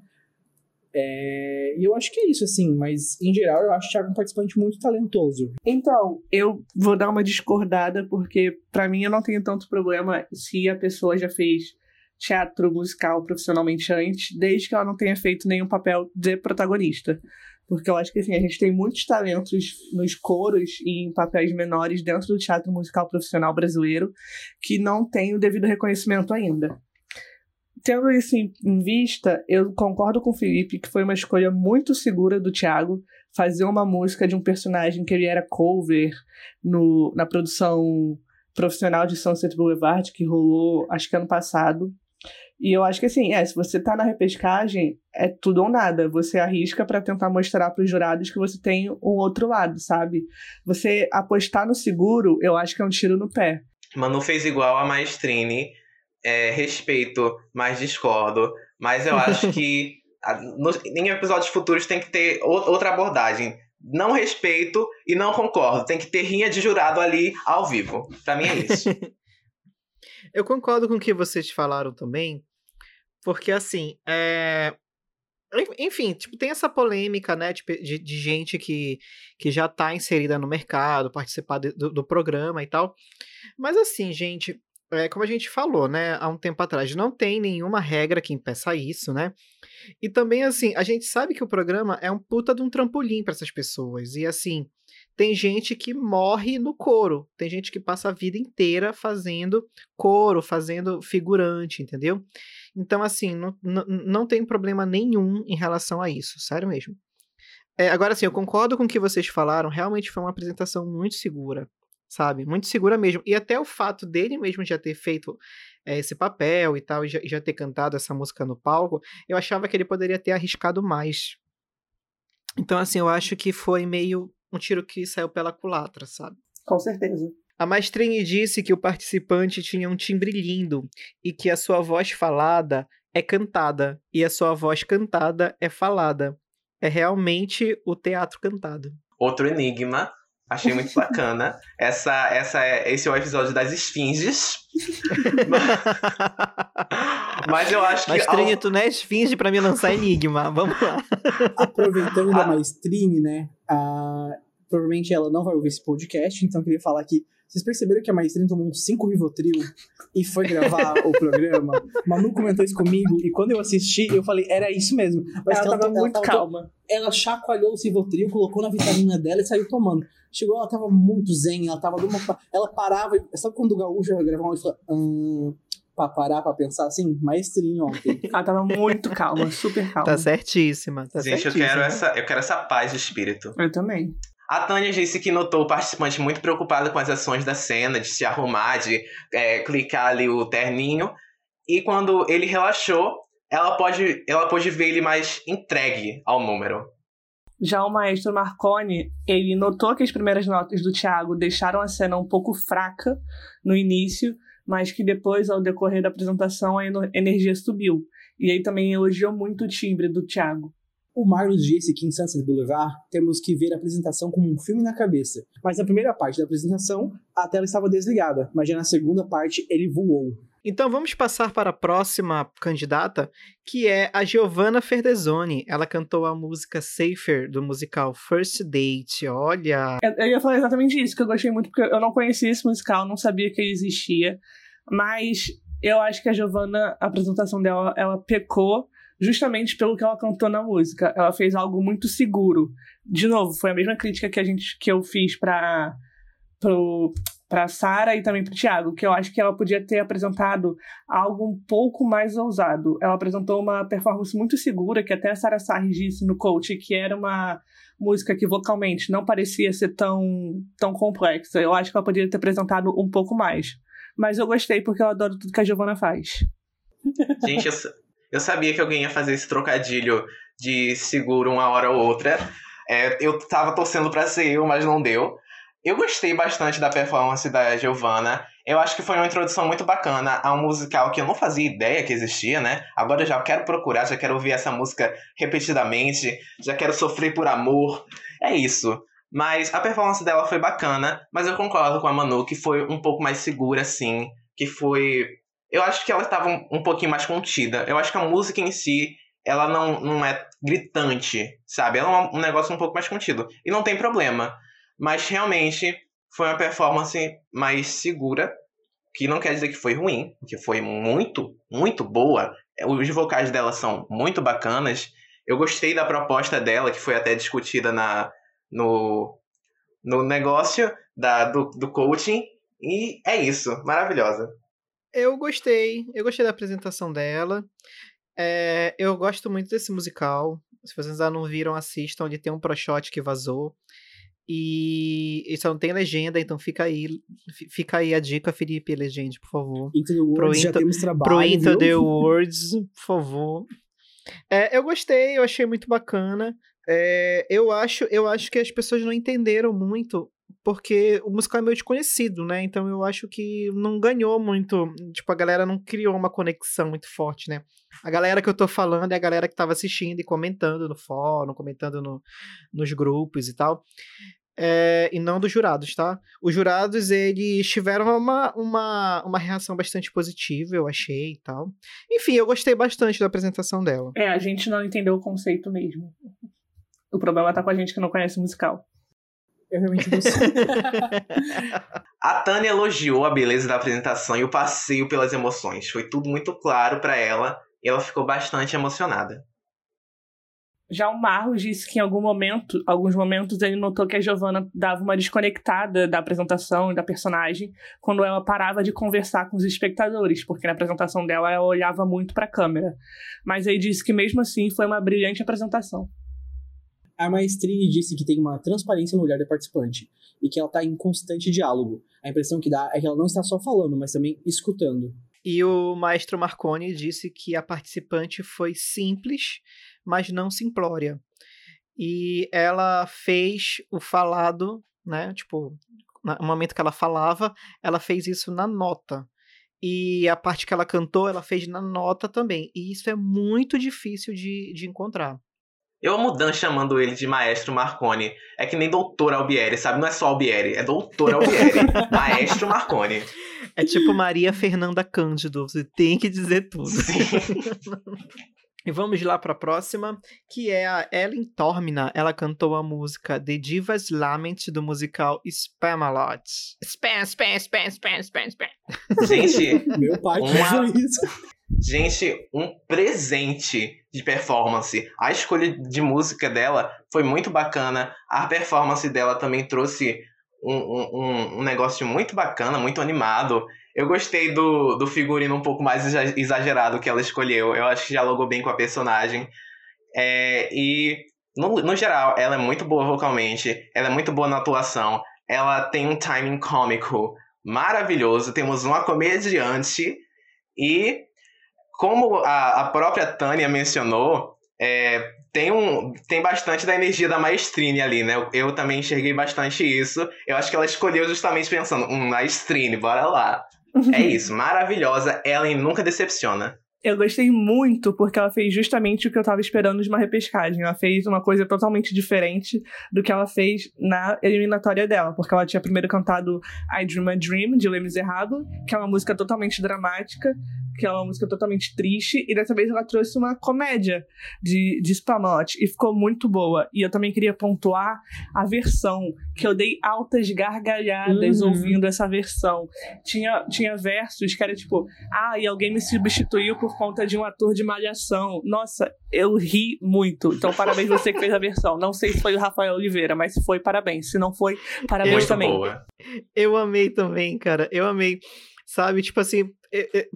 S3: É, e eu acho que é isso, assim, mas em geral eu acho o Thiago um participante muito talentoso.
S2: Então, eu vou dar uma discordada, porque para mim eu não tenho tanto problema se a pessoa já fez teatro musical profissionalmente antes, desde que ela não tenha feito nenhum papel de protagonista. porque eu acho que assim, a gente tem muitos talentos nos coros e em papéis menores dentro do teatro musical profissional brasileiro que não tem o devido reconhecimento ainda. Tendo isso em vista, eu concordo com o Felipe que foi uma escolha muito segura do Thiago fazer uma música de um personagem que ele era cover no, na produção profissional de Sunset Boulevard, que rolou acho que ano passado. E eu acho que assim, é, se você tá na repescagem, é tudo ou nada. Você arrisca para tentar mostrar para os jurados que você tem um outro lado, sabe? Você apostar no seguro, eu acho que é um tiro no pé.
S1: Manu fez igual a Maestrine. É, respeito, mas discordo. Mas eu acho que no, em episódios futuros tem que ter outra abordagem. Não respeito e não concordo. Tem que ter rinha de jurado ali ao vivo. Pra mim é isso.
S4: Eu concordo com o que vocês falaram também, porque assim, é... enfim, tipo, tem essa polêmica, né, de, de, gente que, que já tá inserida no mercado, participar de, do, do programa e tal. Mas assim, gente, é, como a gente falou, né, há um tempo atrás, não tem nenhuma regra que impeça isso, né? E também, assim, a gente sabe que o programa é um puta de um trampolim para essas pessoas. E, assim, tem gente que morre no coro, tem gente que passa a vida inteira fazendo coro, fazendo figurante, entendeu? Então, assim, não, não, não tem problema nenhum em relação a isso, sério mesmo. É, agora, sim, eu concordo com o que vocês falaram, realmente foi uma apresentação muito segura, sabe? Muito segura mesmo. E até o fato dele mesmo já ter feito é, esse papel e tal, e já, já ter cantado essa música no palco, eu achava que ele poderia ter arriscado mais. Então, assim, eu acho que foi meio um tiro que saiu pela culatra, sabe?
S2: Com certeza.
S4: A Maestrine disse que o participante tinha um timbre lindo e que a sua voz falada é cantada e a sua voz cantada é falada. É realmente o teatro cantado.
S1: Outro enigma. Achei muito bacana. Essa, essa é, esse é o episódio das esfinges. Mas eu acho que.
S4: Maestrine, ao... tu não é esfinge pra me lançar enigma. Vamos lá.
S3: Aproveitando a... da Maestrine, né? A... Provavelmente ela não vai ouvir esse podcast, então eu queria falar que vocês perceberam que a Maestrine tomou uns 5 Rivotril e foi gravar o programa? Manu comentou isso comigo e quando eu assisti, eu falei, era isso mesmo.
S2: Mas ela, ela tava muito ela tava, calma.
S3: Ela chacoalhou o Rivotril, colocou na vitamina dela e saiu tomando. Chegou, ela tava muito zen, ela tava numa. Ela parava. Sabe quando o Gaúcho ia gravar uma e falou. Hum, pra parar pra pensar assim? Maestrinho ontem.
S2: ela tava muito calma, super calma.
S4: Tá certíssima. Tá
S1: Gente,
S4: certíssima.
S1: eu quero, essa, eu quero essa paz de espírito.
S2: Eu também.
S1: A Tânia disse que notou o participante muito preocupado com as ações da cena, de se arrumar, de é, clicar ali o terninho. E quando ele relaxou, ela pode, ela pode ver ele mais entregue ao número.
S2: Já o maestro Marconi, ele notou que as primeiras notas do Tiago deixaram a cena um pouco fraca no início, mas que depois, ao decorrer da apresentação, a energia subiu. E aí também elogiou muito o timbre do Tiago.
S3: O Marlos disse que em Sunset Boulevard temos que ver a apresentação como um filme na cabeça. Mas na primeira parte da apresentação, a tela estava desligada, mas já na segunda parte ele voou.
S4: Então vamos passar para a próxima candidata, que é a Giovanna Ferdesoni. Ela cantou a música Safer do musical First Date. Olha.
S2: Eu ia falar exatamente isso, que eu gostei muito, porque eu não conhecia esse musical, não sabia que ele existia. Mas eu acho que a Giovanna, a apresentação dela, ela pecou justamente pelo que ela cantou na música. Ela fez algo muito seguro. De novo, foi a mesma crítica que a gente que eu fiz para pro para Sara e também para Thiago, que eu acho que ela podia ter apresentado algo um pouco mais ousado. Ela apresentou uma performance muito segura, que até a Sara Sarri disse no coach que era uma música que vocalmente não parecia ser tão, tão complexa. Eu acho que ela poderia ter apresentado um pouco mais. Mas eu gostei porque eu adoro tudo que a Giovanna faz.
S1: Gente, eu, eu sabia que alguém ia fazer esse trocadilho de seguro uma hora ou outra. É, eu tava torcendo para ser eu, mas não deu. Eu gostei bastante da performance da Giovanna. Eu acho que foi uma introdução muito bacana a um musical que eu não fazia ideia que existia, né? Agora eu já quero procurar, já quero ouvir essa música repetidamente, já quero sofrer por amor. É isso. Mas a performance dela foi bacana, mas eu concordo com a Manu que foi um pouco mais segura, assim. Que foi. Eu acho que ela estava um, um pouquinho mais contida. Eu acho que a música em si, ela não, não é gritante, sabe? Ela é um negócio um pouco mais contido. E não tem problema. Mas realmente foi uma performance mais segura, que não quer dizer que foi ruim, que foi muito, muito boa. Os vocais dela são muito bacanas. Eu gostei da proposta dela, que foi até discutida na, no, no negócio da, do, do coaching. E é isso, maravilhosa.
S4: Eu gostei, eu gostei da apresentação dela. É, eu gosto muito desse musical. Se vocês ainda não viram, assistam. Ele tem um pro shot que vazou. E isso não tem legenda, então fica aí, fica aí a dica, Felipe, legende, por favor.
S3: Into the Words, já
S4: Into-
S3: temos trabalho,
S4: Pro Into the Words, por favor. É, eu gostei, eu achei muito bacana. É, eu, acho, eu acho que as pessoas não entenderam muito, porque o musical é meio desconhecido, né? Então eu acho que não ganhou muito. Tipo, a galera não criou uma conexão muito forte, né? A galera que eu tô falando é a galera que tava assistindo e comentando no fórum, comentando no, nos grupos e tal. É, e não dos jurados, tá? Os jurados, eles tiveram uma, uma, uma reação bastante positiva, eu achei e tal. Enfim, eu gostei bastante da apresentação dela.
S2: É, a gente não entendeu o conceito mesmo. O problema tá com a gente que não conhece o musical.
S3: Eu realmente gostei.
S1: A Tânia elogiou a beleza da apresentação e o passeio pelas emoções. Foi tudo muito claro pra ela e ela ficou bastante emocionada.
S2: Já o Marlos disse que em algum momento, alguns momentos, ele notou que a Giovanna dava uma desconectada da apresentação e da personagem quando ela parava de conversar com os espectadores, porque na apresentação dela ela olhava muito pra câmera. Mas ele disse que mesmo assim foi uma brilhante apresentação.
S3: A Maestrini disse que tem uma transparência no olhar da participante e que ela está em constante diálogo. A impressão que dá é que ela não está só falando, mas também escutando.
S4: E o maestro Marconi disse que a participante foi simples, mas não simplória. E ela fez o falado, né? Tipo, no momento que ela falava, ela fez isso na nota. E a parte que ela cantou, ela fez na nota também. E isso é muito difícil de, de encontrar.
S1: Eu amo Dan chamando ele de Maestro Marconi. É que nem Doutor Albieri, sabe? Não é só Albieri, é Doutor Albieri. Maestro Marconi.
S4: É tipo Maria Fernanda Cândido, você tem que dizer tudo. E vamos lá para a próxima, que é a Ellen Tormina. Ela cantou a música The Divas Lament do musical Spamalot. Spam, spam, spam, spam, spam, spam.
S1: Gente,
S3: Meu pai
S1: Uma-
S3: fez isso.
S1: Gente, um presente de performance. A escolha de música dela foi muito bacana. A performance dela também trouxe um, um, um- negócio muito bacana, muito animado. Eu gostei do, do figurino um pouco mais exa- exagerado que ela escolheu. Eu acho que dialogou bem com a personagem. É, e, no, no geral, ela é muito boa vocalmente. Ela é muito boa na atuação. Ela tem um timing cômico maravilhoso. Temos uma comediante. E, como a, a própria Tânia mencionou, é, tem, um, tem bastante da energia da Maestrine ali, né? Eu, eu também enxerguei bastante isso. Eu acho que ela escolheu justamente pensando, um, Maestrine, bora lá. É isso, maravilhosa. Ellen nunca decepciona.
S2: Eu gostei muito porque ela fez justamente o que eu tava esperando de uma repescagem. Ela fez uma coisa totalmente diferente do que ela fez na eliminatória dela, porque ela tinha primeiro cantado I Dream a Dream, de Les Miserables, que é uma música totalmente dramática, que é uma música totalmente triste, e dessa vez ela trouxe uma comédia de, de Spamalot, e ficou muito boa. E eu também queria pontuar a versão, que eu dei altas gargalhadas
S3: Uhum.
S2: ouvindo essa versão. Tinha, tinha versos que era tipo, ah, e alguém me substituiu por conta de um ator de malhação. Nossa, eu ri muito. Então, parabéns você que fez a versão. Não sei se foi o Rafael Oliveira, mas se foi, parabéns. Se não foi, parabéns
S1: Muito
S2: também.
S1: boa.
S4: Eu amei também, cara. Eu amei. Sabe, tipo assim,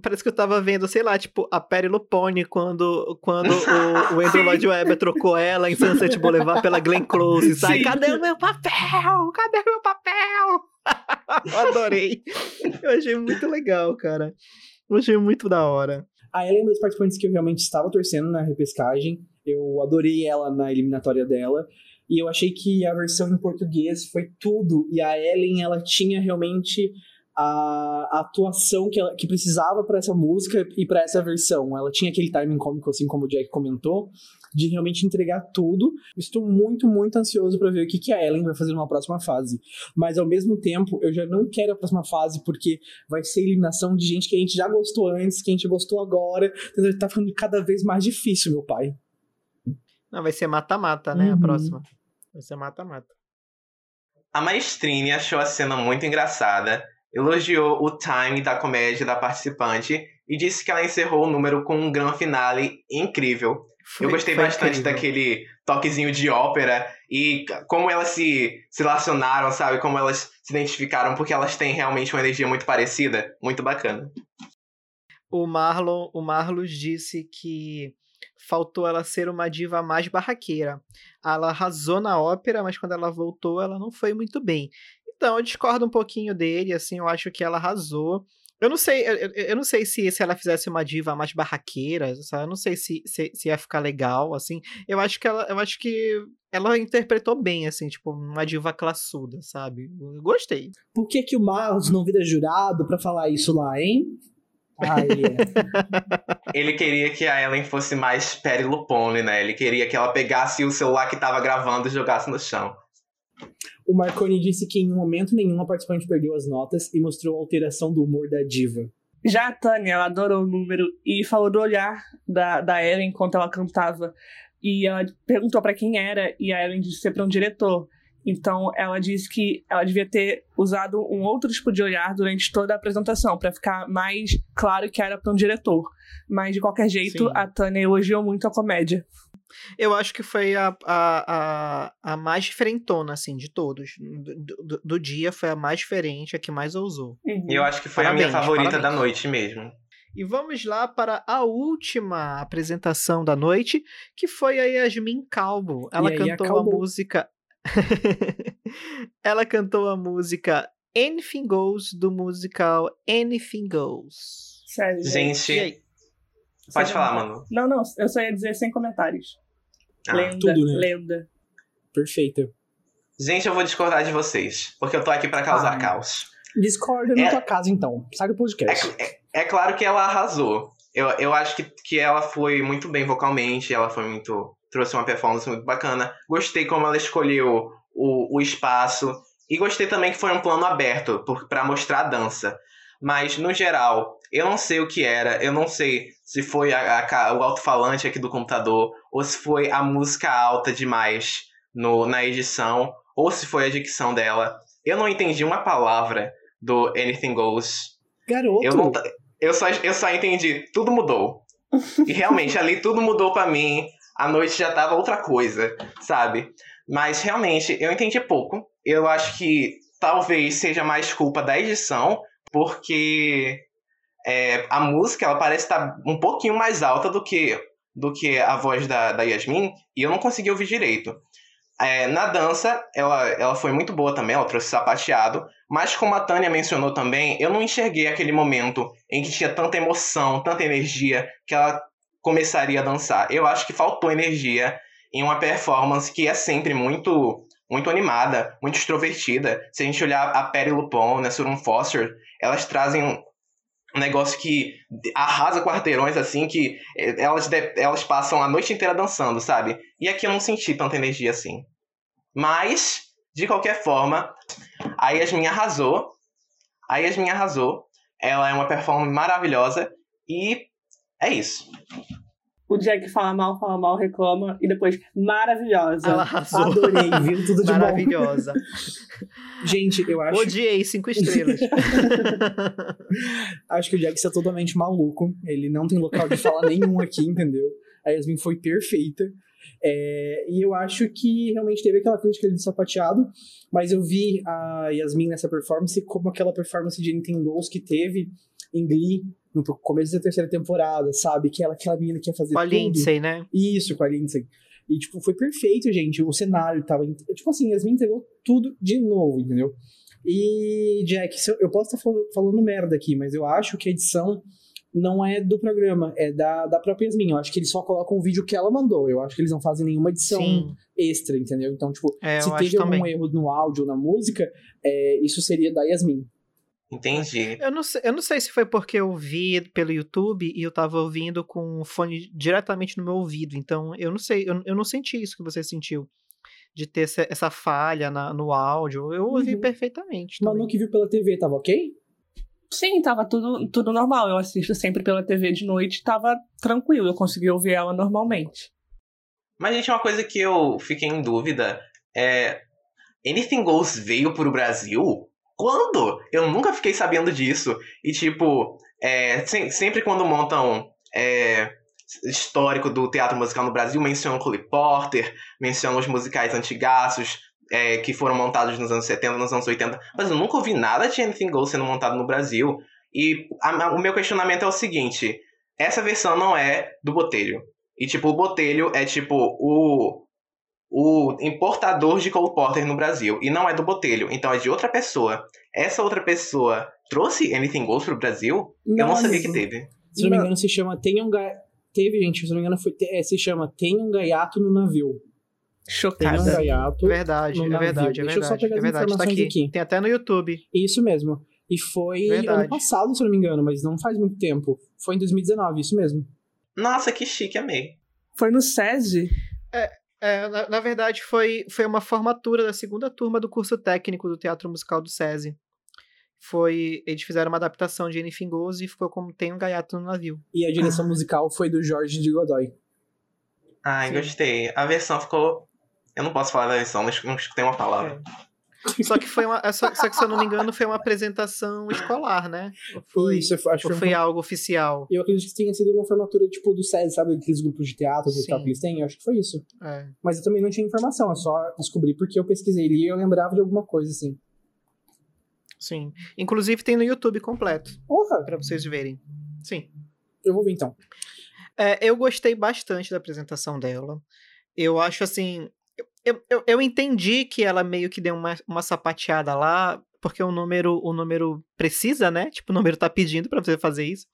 S4: parece que eu tava vendo, sei lá, tipo, a Perry Lupone quando, quando o, o Andrew Lloyd Webber trocou ela em Sunset Boulevard pela Glenn Close, sabe?
S2: Sim.
S4: Cadê o meu papel? Cadê o meu papel? eu adorei. Eu achei muito legal, cara. Eu achei muito da hora.
S3: A Ellen é uma das participantes que eu realmente estava torcendo na repescagem. Eu adorei ela na eliminatória dela. E eu achei que a versão em português foi tudo. E a Ellen, ela tinha realmente a, a atuação que, ela, que precisava para essa música e para essa versão. Ela tinha aquele timing cômico, assim como o Jack comentou, de realmente entregar tudo. Estou muito, muito ansioso para ver o que, que a Ellen vai fazer numa próxima fase. Mas ao mesmo tempo, eu já não quero a próxima fase, porque vai ser eliminação de gente que a gente já gostou antes, que a gente gostou agora. Então tá ficando cada vez mais difícil, meu pai.
S4: Não, vai ser mata-mata, né? A
S3: Uhum.
S4: próxima. Vai ser mata-mata.
S1: A Maestrine achou a cena muito engraçada, elogiou o time da comédia da participante e disse que ela encerrou o número com um grande finale incrível. eu gostei bastante incrível. daquele toquezinho de ópera e como elas se, se relacionaram, sabe? Como elas se identificaram, porque elas têm realmente uma energia muito parecida. Muito bacana.
S4: O Marlon, o Marlos disse que faltou ela ser uma diva mais barraqueira. Ela arrasou na ópera, mas quando ela voltou, ela não foi muito bem. Então, eu discordo um pouquinho dele, assim, eu acho que ela arrasou. Eu não sei, eu, eu, não sei se, se ela fizesse uma diva mais barraqueira, sabe? eu não sei se, se, se, ia ficar legal, assim. Eu acho que ela, eu acho que ela interpretou bem, assim, tipo, uma diva classuda, sabe? Eu gostei.
S3: Por que que o Marlos não vira jurado para falar isso lá, hein? Ah, ele,
S1: é. ele queria que a Ellen fosse mais Perry Lupone, né? Ele queria que ela pegasse o celular que tava gravando e jogasse no chão.
S3: O Marconi disse que em momento nenhum a participante perdeu as notas e mostrou a alteração do humor da diva.
S2: Já a Tânia, ela adorou o número e falou do olhar da, da Ellen enquanto ela cantava. E ela perguntou para quem era, e a Ellen disse ser para um diretor. Então ela disse que ela devia ter usado um outro tipo de olhar durante toda a apresentação, para ficar mais claro que era para um diretor. Mas de qualquer jeito, Sim. a Tânia elogiou muito a comédia.
S4: Eu acho que foi a, a, a, a mais diferentona, assim, de todos. Do, do, do, dia foi a mais diferente, a que mais ousou.
S1: Uhum. Eu acho que foi parabéns, a minha favorita parabéns. da noite mesmo.
S4: E vamos lá para a última apresentação da noite, que foi a Yasmin Calvo. Ela cantou a música Ela cantou a música Anything Goes do musical Anything Goes.
S2: Sério,
S1: gente. Pode falar, mano.
S2: Não, não, eu só ia dizer sem comentários. Ah, lenda, tudo, né? lenda.
S3: Perfeita.
S1: Gente, eu vou discordar de vocês, porque eu tô aqui para causar ah, caos.
S3: Discorda na é, tua casa, então. Sai do podcast.
S1: É, é, é, claro que ela arrasou. Eu, eu acho que, que ela foi muito bem vocalmente, ela foi muito trouxe uma performance muito bacana. Gostei como ela escolheu o, o espaço. E gostei também que foi um plano aberto para mostrar a dança. Mas, no geral, eu não sei o que era. Eu não sei se foi a, a, o alto-falante aqui do computador, ou se foi a música alta demais no, na edição, ou se foi a dicção dela. Eu não entendi uma palavra do Anything Goes.
S3: Garoto!
S1: Eu, não, eu, só, eu só entendi, tudo mudou. E realmente ali tudo mudou para mim a noite já tava outra coisa, sabe? Mas realmente, eu entendi pouco. Eu acho que talvez seja mais culpa da edição, porque é, a música ela parece estar um pouquinho mais alta do que, do que a voz da, da Yasmin, e eu não consegui ouvir direito. É, na dança, ela, ela foi muito boa também, ela trouxe sapateado, mas como a Tânia mencionou também, eu não enxerguei aquele momento em que tinha tanta emoção, tanta energia, que ela começaria a dançar. Eu acho que faltou energia em uma performance que é sempre muito muito animada, muito extrovertida. Se a gente olhar a Perry Lupon, né, Surum Foster, elas trazem um negócio que arrasa quarteirões, assim, que elas, elas passam a noite inteira dançando, sabe? E aqui eu não senti tanta energia assim. Mas, de qualquer forma, a Yasmin arrasou. A Yasmin arrasou. Ela é uma performance maravilhosa e é isso.
S2: O Jack fala mal, fala mal, reclama e depois, maravilhosa.
S3: Ela arrasou. Adorei, viu? Tudo de
S4: Maravilhosa.
S3: Gente, eu acho.
S4: Odiei, cinco estrelas.
S3: acho que o Jack está totalmente maluco. Ele não tem local de fala nenhum aqui, entendeu? A Yasmin foi perfeita. É, e eu acho que realmente teve aquela crítica de sapateado, mas eu vi a Yasmin nessa performance como aquela performance de Goals que teve em Glee no começo da terceira temporada, sabe? Que ela, aquela menina que ia fazer
S4: com
S3: tudo.
S4: a Lindsay, né?
S3: Isso, com a Lindsay. E, tipo, foi perfeito, gente. O cenário tava... Tipo assim, Yasmin entregou tudo de novo, entendeu? E, Jack, eu posso estar falando, falando merda aqui, mas eu acho que a edição não é do programa, é da, da própria Yasmin. Eu acho que eles só colocam o vídeo que ela mandou. Eu acho que eles não fazem nenhuma edição Sim. extra, entendeu? Então, tipo, é, se teve algum também. erro no áudio ou na música, é, isso seria da Yasmin.
S1: Entendi.
S4: Eu não, sei, eu não sei se foi porque eu vi pelo YouTube e eu tava ouvindo com o fone diretamente no meu ouvido. Então, eu não sei, eu, eu não senti isso que você sentiu. De ter essa, essa falha na, no áudio. Eu ouvi uhum. perfeitamente.
S3: Manu que viu pela TV, tava ok?
S2: Sim, tava tudo, tudo normal. Eu assisto sempre pela TV de noite, tava tranquilo, eu consegui ouvir ela normalmente.
S1: Mas, gente, uma coisa que eu fiquei em dúvida é. Anything Goes veio pro Brasil? Quando? Eu nunca fiquei sabendo disso. E, tipo, é, se, sempre quando montam é, histórico do teatro musical no Brasil, menciona o Cole Porter, menciona os musicais antigaços, é, que foram montados nos anos 70, nos anos 80, mas eu nunca ouvi nada de Anything Goes sendo montado no Brasil. E a, a, o meu questionamento é o seguinte: essa versão não é do Botelho. E, tipo, o Botelho é, tipo, o, o importador de Cole Porter no Brasil. E não é do Botelho, então é de outra pessoa. Essa outra pessoa trouxe Anything Goes pro Brasil?
S3: Não,
S1: eu não sabia que teve.
S3: Se não me engano, se chama Tem um Ga... Teve, gente, se não me engano, foi... é, se chama Tem um Gaiato no Navio. Tem um
S2: Chocada.
S3: Gaiato.
S4: Verdade,
S3: no
S4: é
S3: navio.
S4: verdade, é
S3: Deixa eu só
S4: verdade.
S3: pegar
S4: é
S3: as
S4: verdade, tá
S3: informações
S4: aqui.
S3: aqui.
S4: Tem até no YouTube.
S3: Isso mesmo. E foi
S4: Verdade.
S3: ano passado, se eu não me engano, mas não faz muito tempo. Foi em 2019, isso mesmo.
S1: Nossa, que chique, amei.
S2: Foi no SESI?
S4: É, na, na verdade, foi, foi uma formatura da segunda turma do curso técnico do Teatro Musical do SESI. Foi, eles fizeram uma adaptação de Anything Goes e ficou como Tem um Gaiato no Navio.
S3: E a direção musical foi do Jorge de Godoy.
S1: Ai,
S4: Sim.
S1: gostei. A versão ficou. Eu não posso falar da versão, não não escutei uma palavra.
S4: Só que foi uma. é Só, só que, se eu não me engano, foi uma apresentação escolar, né? Ou Foi,
S3: Isso, acho
S4: ou foi algo oficial.
S3: Eu acredito que tenha sido uma formatura tipo do SESI, sabe? Aqueles grupos de teatro e tal que eles têm. Eu acho que foi isso.
S4: É.
S3: Mas eu também não tinha informação, eu só descobri porque eu pesquisei e eu lembrava de alguma coisa, assim.
S4: Sim. Inclusive tem no YouTube completo,
S3: Porra!
S4: pra vocês verem. Sim.
S3: Eu vou ver então.
S4: É, eu gostei bastante da apresentação dela. Eu acho assim. Eu, eu, eu entendi que ela meio que deu uma, uma sapateada lá, porque o número, o número precisa, né? Tipo, o número tá pedindo pra você fazer isso.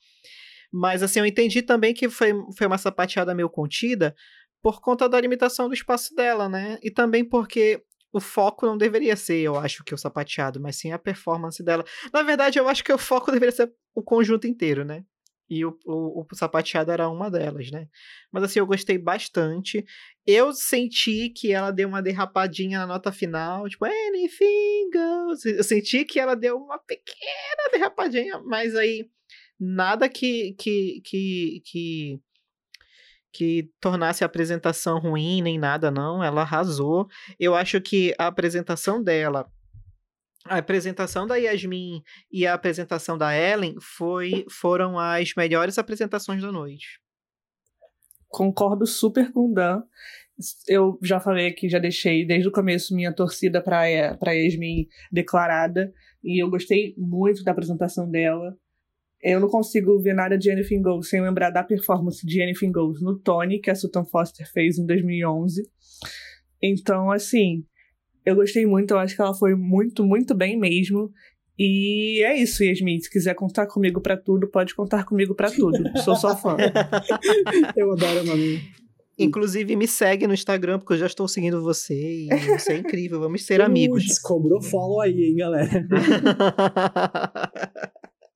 S4: Mas assim, eu entendi também que foi, foi uma sapateada meio contida por conta da limitação do espaço dela, né? E também porque o foco não deveria ser, eu acho, que o sapateado, mas sim a performance dela. Na verdade, eu acho que o foco deveria ser o conjunto inteiro, né? E o, o, o sapateado era uma delas, né? Mas assim, eu gostei bastante. Eu senti que ela deu uma derrapadinha na nota final, tipo, anything goes. Eu senti que ela deu uma pequena derrapadinha, mas aí nada que que que que, que tornasse a apresentação ruim nem nada, não. Ela arrasou. Eu acho que a apresentação dela a apresentação da Yasmin e a apresentação da Ellen foi, foram as melhores apresentações da noite.
S2: Concordo super com o Dan. Eu já falei aqui, já deixei desde o começo minha torcida para para Yasmin declarada e eu gostei muito da apresentação dela. Eu não consigo ver nada de Anything Goes sem lembrar da performance de Anything Goes no Tony, que a Sutton Foster fez em 2011. Então, assim, eu gostei muito, eu acho que ela foi muito, muito bem mesmo. E é isso, Yasmin. Se quiser contar comigo pra tudo, pode contar comigo pra tudo. Sou só fã.
S3: Eu adoro a Manu.
S4: Inclusive, me segue no Instagram, porque eu já estou seguindo você e você é incrível. Vamos ser amigos.
S3: Putz, cobrou follow aí, hein, galera.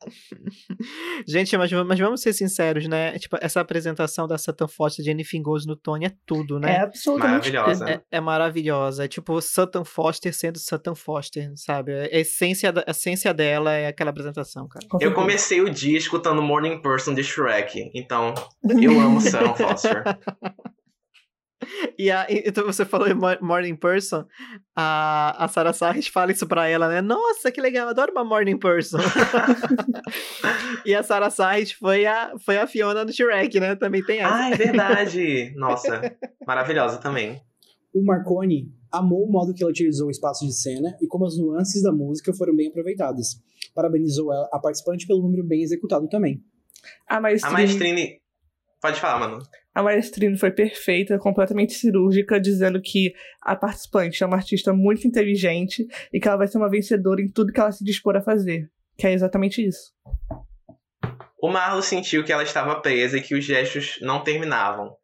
S4: Gente, mas, mas vamos ser sinceros, né? Tipo, essa apresentação da Sutton Foster de Anything Goes no Tony é tudo,
S2: É
S4: né?
S2: absolutamente
S1: Maravilhosa.
S4: É, é maravilhosa. É tipo Sutton Foster sendo Sutton Foster, sabe? A essência, da- a essência dela é aquela apresentação, cara.
S1: Eu comecei o dia escutando Morning Person de Shrek, então eu amo Sam Foster.
S4: E a, então você falou morning person, a, a Sarah Sarris fala isso pra ela, né? Nossa, que legal, adoro uma morning person. e a Sarah Sarris foi a, foi a Fiona do Shrek, né? Também tem essa.
S1: Ah, é verdade! Nossa, maravilhosa também.
S3: O Marconi amou o modo que ela utilizou o espaço de cena e como as nuances da música foram bem aproveitadas. Parabenizou ela- a participante pelo número bem executado também.
S2: A
S1: A
S2: Maestrine,
S1: Maestrine. Pode falar, mano.
S2: a Maestrine foi perfeita, completamente cirúrgica, dizendo que a participante é uma artista muito inteligente e que ela vai ser uma vencedora em tudo que ela se dispor a fazer. Que é exatamente isso.
S1: O Marlo sentiu que ela estava presa e que os gestos não terminavam.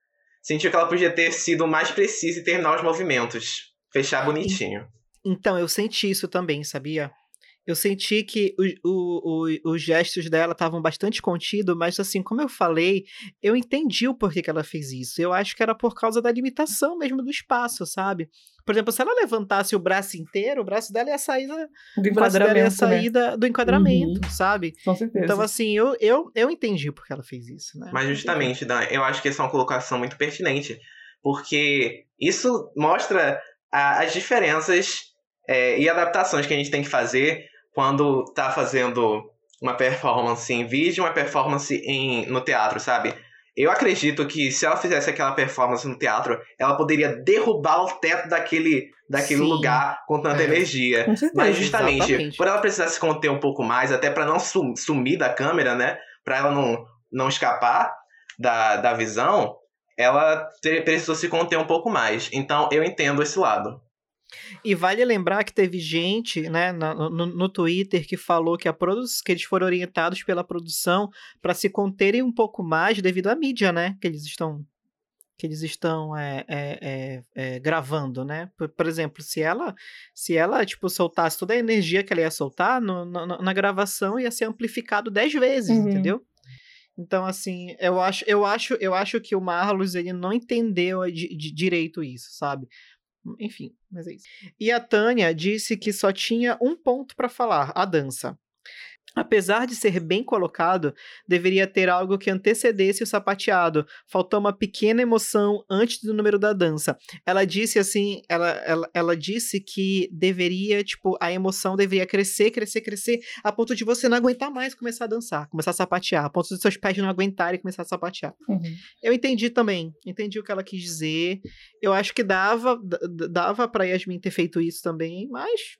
S1: Sentiu que ela podia ter sido mais precisa e terminar os movimentos. Fechar bonitinho.
S4: Então, eu senti isso também, sabia? Eu senti que o- o- o- os gestos dela estavam bastante contidos, mas assim, como eu falei, eu entendi o porquê que ela fez isso. Eu acho que era por causa da limitação mesmo do espaço, sabe? Por exemplo, se ela levantasse o braço inteiro, o braço dela ia sair, da-
S2: Do
S4: o braço dela ia
S2: enquadramento,
S4: sair
S2: né?
S4: da- do enquadramento, sabe?
S2: Com certeza.
S4: Então, assim, eu, eu, eu entendi por que ela fez isso, né?
S1: Mas justamente, Dan, eu acho que essa é uma colocação muito pertinente. Porque isso mostra a- as diferenças é, e adaptações que a gente tem que fazer quando tá fazendo uma performance em vídeo, uma performance em, no teatro, sabe? Eu acredito que se ela fizesse aquela performance no teatro, ela poderia derrubar o teto daquele, daquele
S4: Sim.
S1: lugar com tanta
S4: É.
S1: energia.
S2: Com certeza.
S1: Mas justamente,
S4: Exatamente.
S1: por ela precisar se conter um pouco mais, até pra não sum- sumir da câmera, né? Pra ela não, não escapar da, da visão, ela precisou se conter um pouco mais. Então eu entendo esse lado.
S4: E vale lembrar que teve gente, né, na- no, no Twitter que falou que, a que eles foram orientados pela produção para se conterem um pouco mais devido à mídia, né, que eles estão que eles estão é, é, é, é, gravando, né? Por, por exemplo, se ela se ela tipo soltasse toda a energia que ela ia soltar no- no- no- na gravação ia ser amplificado 10 vezes,
S2: Uhum.
S4: entendeu? Então, assim, eu acho, eu acho, eu acho que o Marlos ele não entendeu di- di- direito isso, sabe? Enfim, mas é isso. E a Tânia disse que só tinha um ponto para falar: a dança. Apesar de ser bem colocado, deveria ter algo que antecedesse o sapateado. Faltou uma pequena emoção antes do número da dança. Ela disse assim, ela, ela, ela disse que deveria, tipo, a emoção deveria crescer, crescer, crescer, a ponto de você não aguentar mais começar a dançar, começar a sapatear, a ponto dos seus pés não aguentarem começar a sapatear.
S2: Uhum.
S4: Eu entendi também, entendi o que ela quis dizer. Eu acho que dava, dava para Yasmin ter feito isso também, mas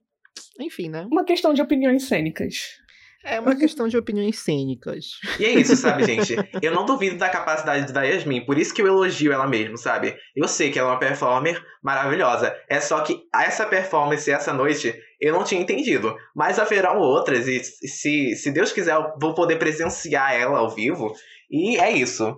S4: enfim, né?
S2: Uma questão de opiniões cênicas.
S4: É uma questão de opiniões cênicas.
S1: E é isso, sabe, gente? Eu não duvido da capacidade da Yasmin, por isso que eu elogio ela mesmo, sabe? Eu sei que ela é uma performer maravilhosa. É só que essa performance essa noite eu não tinha entendido. Mas haverão outras, e se, se Deus quiser, eu vou poder presenciar ela ao vivo. E é isso.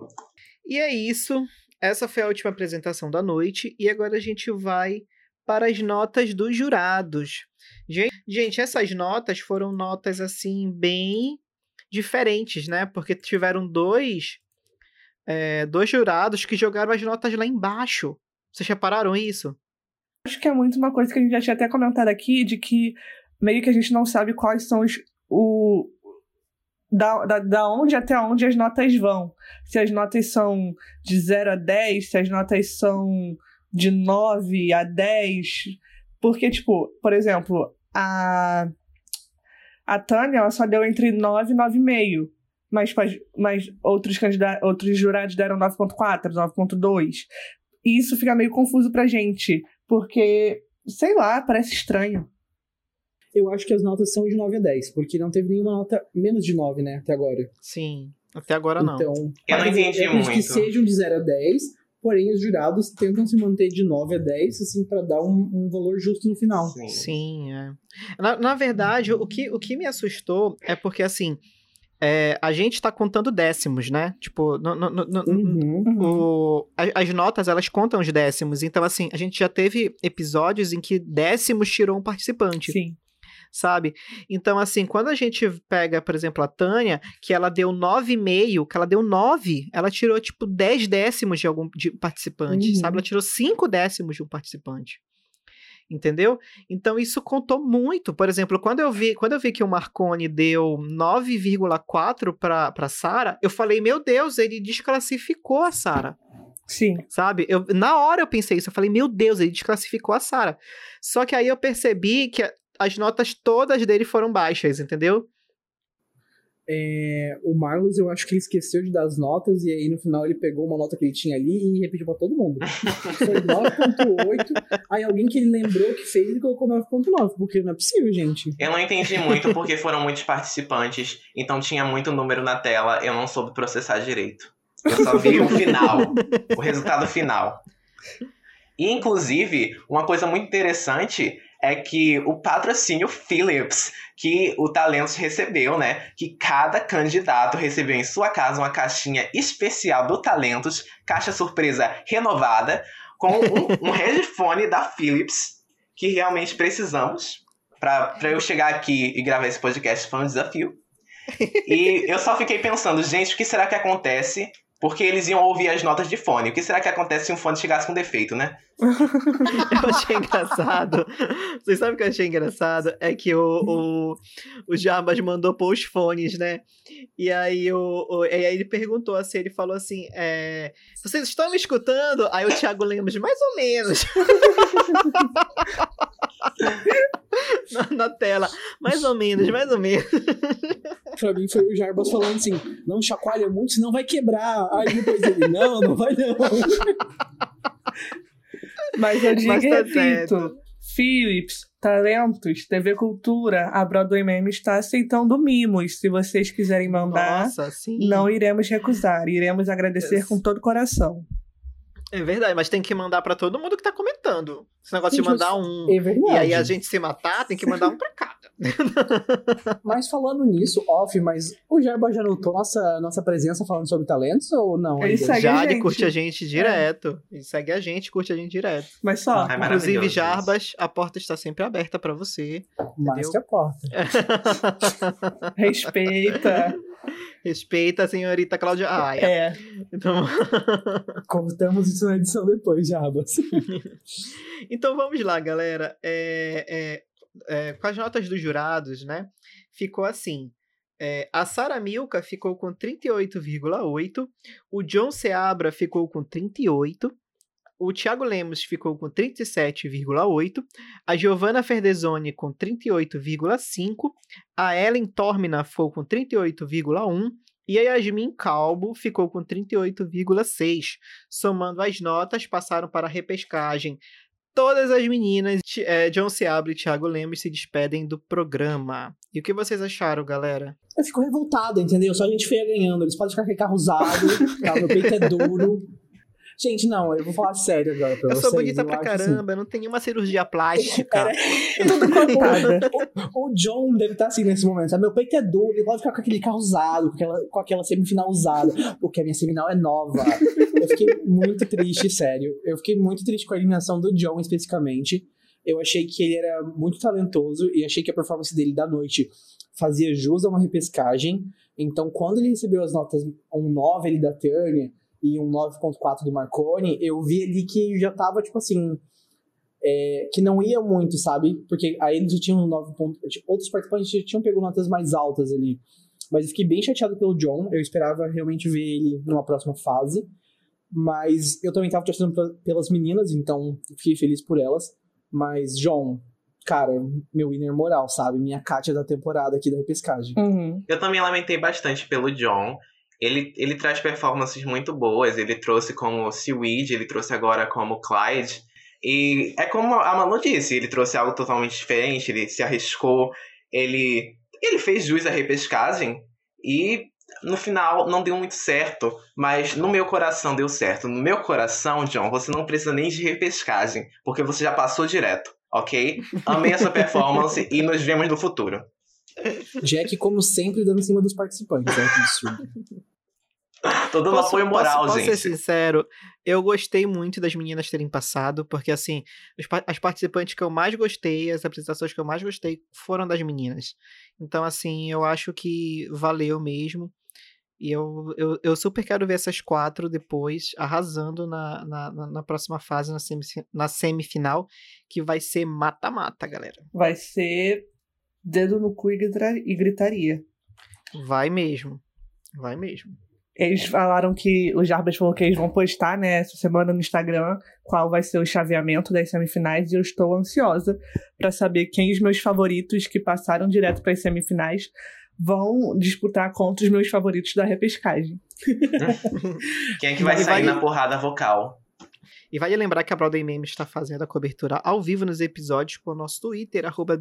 S4: E é isso. Essa foi a última apresentação da noite e agora a gente vai para as notas dos jurados. Gen- Gente, essas notas foram notas assim bem diferentes, né? Porque tiveram dois é, dois jurados que jogaram as notas lá embaixo. Vocês repararam isso?
S2: Acho que é muito uma coisa que a gente já tinha até comentado aqui, de que meio que a gente não sabe quais são os. O, da, da, da onde até onde as notas vão. Se as notas são de 0 a 10, se as notas são de 9 a 10. Porque, tipo, por exemplo, a. A Tânia, ela só deu entre 9 e 9,5. Mas, mas outros, outros jurados deram 9,4, 9,2. E isso fica meio confuso pra gente. Porque, sei lá, parece estranho.
S3: Eu acho que as notas são de 9 a 10, porque não teve nenhuma nota menos de 9, né, até agora.
S4: Sim, até agora não.
S3: Então,
S1: Eu não entendi
S3: acredito que
S1: muito.
S3: sejam de 0 a 10, porém os jurados tentam se manter de 9 a 10, assim, pra dar um, um valor justo no final.
S1: Sim.
S4: Sim, é. Na, na verdade, o que, o que me assustou é porque, assim, é, a gente tá contando décimos, né? Tipo, no, no- no-
S3: Uhum.
S4: o- a- as notas, elas contam os décimos. Então, assim, a gente já teve episódios em que décimos tirou um participante,
S2: Sim.
S4: Sabe? Então, assim, quando a gente pega, por exemplo, a Tânia, que ela deu 9,5, que ela deu 9, ela tirou, tipo, 10 décimos de algum de participante,
S2: Uhum.
S4: sabe? Ela tirou 5 décimos de um participante. Entendeu? Então isso contou muito. Por exemplo, quando eu vi, quando eu vi que o Marconi deu 9,4 para para Sara, eu falei: "Meu Deus, ele desclassificou a Sara".
S2: Sim.
S4: Sabe? Eu, na hora eu pensei isso, eu falei: "Meu Deus, ele desclassificou a Sara". Só que aí eu percebi que as notas todas dele foram baixas, entendeu?
S3: É, o Marlos, eu acho que ele esqueceu de dar as notas, e aí no final ele pegou uma nota que ele tinha ali e repetiu pra todo mundo. Foi 9.8, aí alguém que ele lembrou que fez e colocou 9.9, porque não é possível, gente.
S1: Eu não entendi muito porque foram muitos participantes, então tinha muito número na tela, eu não soube processar direito. Eu só vi o final, o resultado final. E, inclusive, uma coisa muito interessante é que o patrocínio Philips, que o Talentos recebeu, né? Que cada candidato recebeu em sua casa uma caixinha especial do Talentos, caixa surpresa renovada, com um, um headphone da Philips, que realmente precisamos. Pra eu chegar aqui e gravar esse podcast foi um desafio. E eu só fiquei pensando, gente, o que será que acontece? Porque eles iam ouvir as notas de fone. O que será que acontece se um fone chegasse com defeito, né?
S4: Eu achei engraçado. Vocês sabem o que eu achei engraçado? É que o, o, o Jarbas mandou pôr os fones, né? E aí, o, o- e aí ele perguntou assim, ele falou assim, é, vocês estão me escutando? Aí o Thiago Lemos, mais ou menos. na, na tela, mais ou menos, mais ou menos.
S3: pra mim foi o Jarbas falando assim: não chacoalha muito, senão vai quebrar. Aí depois ele, não, não vai não.
S2: Mas eu digo
S4: Mas tá
S2: repito:
S4: certo.
S2: Philips, talentos, TV Cultura, a Broadway Meme está aceitando mimos. Se vocês quiserem mandar,
S4: Nossa, sim.
S2: não iremos recusar. Iremos agradecer com todo o coração.
S4: É verdade, mas tem que mandar pra todo mundo que tá comentando. Esse negócio
S3: Gente,
S4: de mandar um
S3: É verdade.
S4: e aí a gente se matar, tem que mandar um pra cada.
S3: Mas falando nisso, off, mas o Jarbas já notou nossa, nossa presença falando sobre talentos ou não?
S2: Ele segue a
S4: Jade
S2: gente.
S4: curte a gente direto. Ele segue a gente, curte a gente direto.
S2: Mas só,
S1: Ai,
S4: Inclusive,
S1: maravilhoso
S4: Jarbas, a porta está sempre aberta pra você.
S3: Mais
S4: entendeu?
S3: que a porta.
S2: respeita.
S4: Respeita a senhorita Cláudia Raia.
S2: é.
S4: Então,
S3: Cortamos isso na edição depois, Jarbas.
S4: então vamos lá, galera. É, é, é, com as notas dos jurados, né? Ficou assim. É, a Sara Milka ficou com 38,8. O John Seabra ficou com 38. O Thiago Lemos ficou com 37,8. A Giovanna Ferdezoni com 38,5. A Ellen Tormina ficou com 38,1. E a Yasmin Calbo ficou com 38,6. Somando as notas, passaram para a repescagem. Todas as meninas, eh, John Seabra e Thiago Lemos, se despedem do programa. E o que vocês acharam, galera?
S3: Eu fico revoltado, entendeu? Só a gente feia ganhando. Eles podem ficar com carro usado, tá? meu peito é duro. Gente, não, eu vou falar sério agora pra
S4: Eu
S3: vocês.
S4: sou bonita
S3: eu
S4: pra
S3: assim,
S4: caramba, eu não tenho nenhuma cirurgia plástica.
S2: Tudo cortada.
S3: O John deve estar assim nesse momento, sabe? Meu peito é duro, ele pode ficar com aquele carro usado, com aquela, com aquela semifinal usada, porque a minha semifinal é nova. Eu fiquei muito triste, sério. Eu fiquei muito triste com a eliminação do John especificamente. Eu achei que ele era muito talentoso e achei que a performance dele da noite fazia jus a uma repescagem. Então, quando ele recebeu as notas, um 9 ali da Turner e um 9.4 do Marconi, eu vi ali que já tava, tipo assim, é, que não ia muito, sabe? Porque aí eles já tinham 9 pontos. Outros participantes já tinham pego notas mais altas ali. Mas eu fiquei bem chateado pelo John. Eu esperava realmente ver ele numa próxima fase. Mas eu também tava torcendo pelas meninas, então fiquei feliz por elas. Mas, John, cara, meu winner moral, sabe? Minha Kátia da temporada aqui da repescagem.
S2: Uhum.
S1: Eu também lamentei bastante pelo John. Ele, ele traz performances muito boas. Ele trouxe como Seaweed, ele trouxe agora como Clyde. E é como a Manu disse, ele trouxe algo totalmente diferente, ele se arriscou, ele, ele fez jus à repescagem e no final não deu muito certo, mas no meu coração deu certo. No meu coração, John, você não precisa nem de repescagem, porque você já passou direto, ok? Amei essa performance e nos vemos no futuro.
S3: Jack, como sempre, dando em cima dos participantes. Né?
S1: Tô dando apoio moral,
S4: posso,
S1: gente.
S4: Posso ser sincero, eu gostei muito das meninas terem passado, porque assim, as participantes que eu mais gostei, as apresentações que eu mais gostei foram das meninas. Então, assim, eu acho que valeu mesmo. E eu, eu, eu super quero ver essas quatro depois arrasando na, na, na- próxima fase, na, semi, na semifinal, que vai ser mata-mata, galera.
S2: Vai ser dedo no cu e e gritaria.
S4: Vai mesmo. Vai mesmo.
S2: Eles falaram que. O Jarbas falou que eles vão postar, né, essa semana no Instagram qual vai ser o chaveamento das semifinais e eu estou ansiosa pra saber quem os meus favoritos que passaram direto para as semifinais vão disputar contra os meus favoritos da repescagem.
S1: Quem é que vai
S4: E
S1: sair
S4: vai-
S1: na porrada vocal?
S4: E vale lembrar que a Broadway Meme está fazendo a cobertura ao vivo nos episódios com o nosso Twitter, arroba.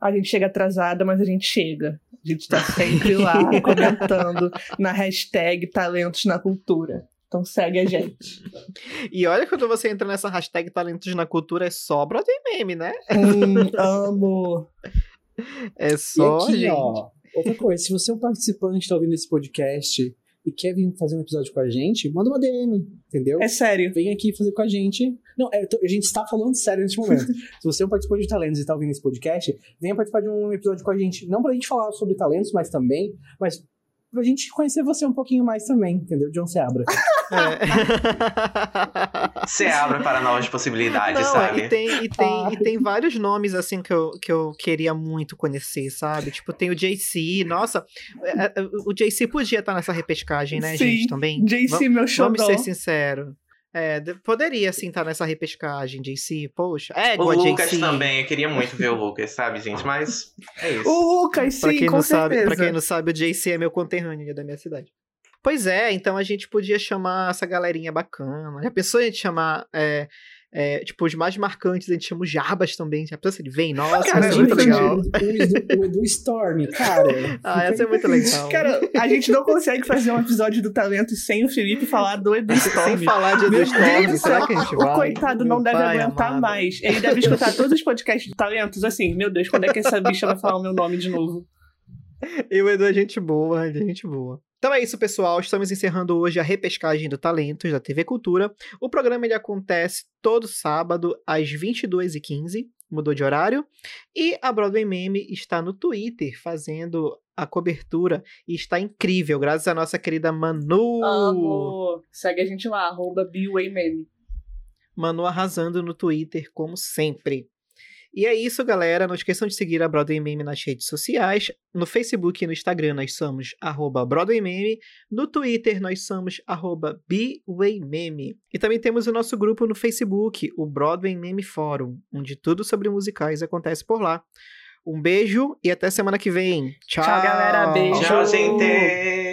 S2: A gente chega atrasada, mas a gente chega. A gente tá sempre lá comentando na hashtag Talentos na Cultura. Então segue a gente.
S4: E olha quando você entra nessa hashtag Talentos na Cultura, é só Broadway Meme, né?
S2: Hum, amo.
S4: É
S3: E
S4: só,
S3: aqui,
S4: gente.
S3: ó, outra coisa, se você é um participante e tá ouvindo esse podcast e quer vir fazer um episódio com a gente, manda uma DM, entendeu?
S2: É sério.
S3: Vem aqui fazer com a gente. Não, é, a gente está falando sério nesse momento. Se você é um participante de talentos e está ouvindo esse podcast, venha participar de um episódio com a gente. Não pra gente falar sobre talentos, mas também, mas pra gente conhecer você um pouquinho mais também, entendeu? John Seabra.
S4: É.
S1: Abre para novas possibilidades,
S4: Não,
S1: sabe?
S4: e tem, e, tem,
S3: Ah.
S4: e tem vários nomes, assim, que eu, que eu queria muito conhecer, sabe? Tipo, tem o JC, nossa, é, é, o JC podia estar nessa repescagem, né,
S2: Sim,
S4: gente, também?
S2: JC, meu
S4: Vamos
S2: xodó.
S4: ser sinceros. É, de- poderia sim estar nessa repescagem, JC. Poxa,
S1: O
S4: égua,
S1: Lucas
S4: JC.
S1: também, eu queria muito ver o Lucas, sabe, gente? Mas é isso.
S2: O Lucas, sim,
S4: Pra quem,
S2: com
S4: não sabe,
S2: certeza.
S4: pra quem não sabe, o JC é meu conterrâneo é da minha cidade. Pois é, então a gente podia chamar essa galerinha bacana. Já pensou a gente chamar, é, é, tipo, os mais marcantes, a gente chama o Jarbas também. Já pensou se ele vem? Nossa,
S2: Cara,
S4: é muito legal.
S3: O Edu, o Edu Storm, cara.
S4: Ah, essa é muito legal.
S2: Cara, a gente não consegue fazer um episódio do talento sem o Felipe falar do Edu
S4: Sem
S2: Storm.
S4: falar de Edu Storm,
S2: do
S4: será que a gente
S2: O
S4: vai?
S2: coitado não
S4: Meu
S2: deve
S4: pai
S2: aguentar
S4: amado.
S2: mais. Ele deve escutar todos os podcasts de talentos assim. Meu Deus, quando é que essa bicha vai falar o meu nome de novo?
S4: E o Edu é gente boa, é gente boa. Então é isso, pessoal. Estamos encerrando hoje a repescagem do Talentos da TV Cultura. O programa ele acontece todo sábado às 22h15, mudou de horário. E a Broadway Meme está no Twitter fazendo a cobertura e está incrível, graças à nossa querida Manu.
S2: Amo. Segue a gente lá, arroba.
S4: Manu arrasando no Twitter, como sempre. E é isso, galera. Não esqueçam de seguir a Broadway Meme nas redes sociais. No Facebook e no Instagram nós somos arroba Broadway Meme. No Twitter nós somos arroba BWayMeme. E também temos o nosso grupo no Facebook, o Broadway Meme Fórum, onde tudo sobre musicais acontece por lá. Um beijo e até semana que vem. Tchau,
S2: Tchau, galera. Beijo.
S1: Tchau, gente!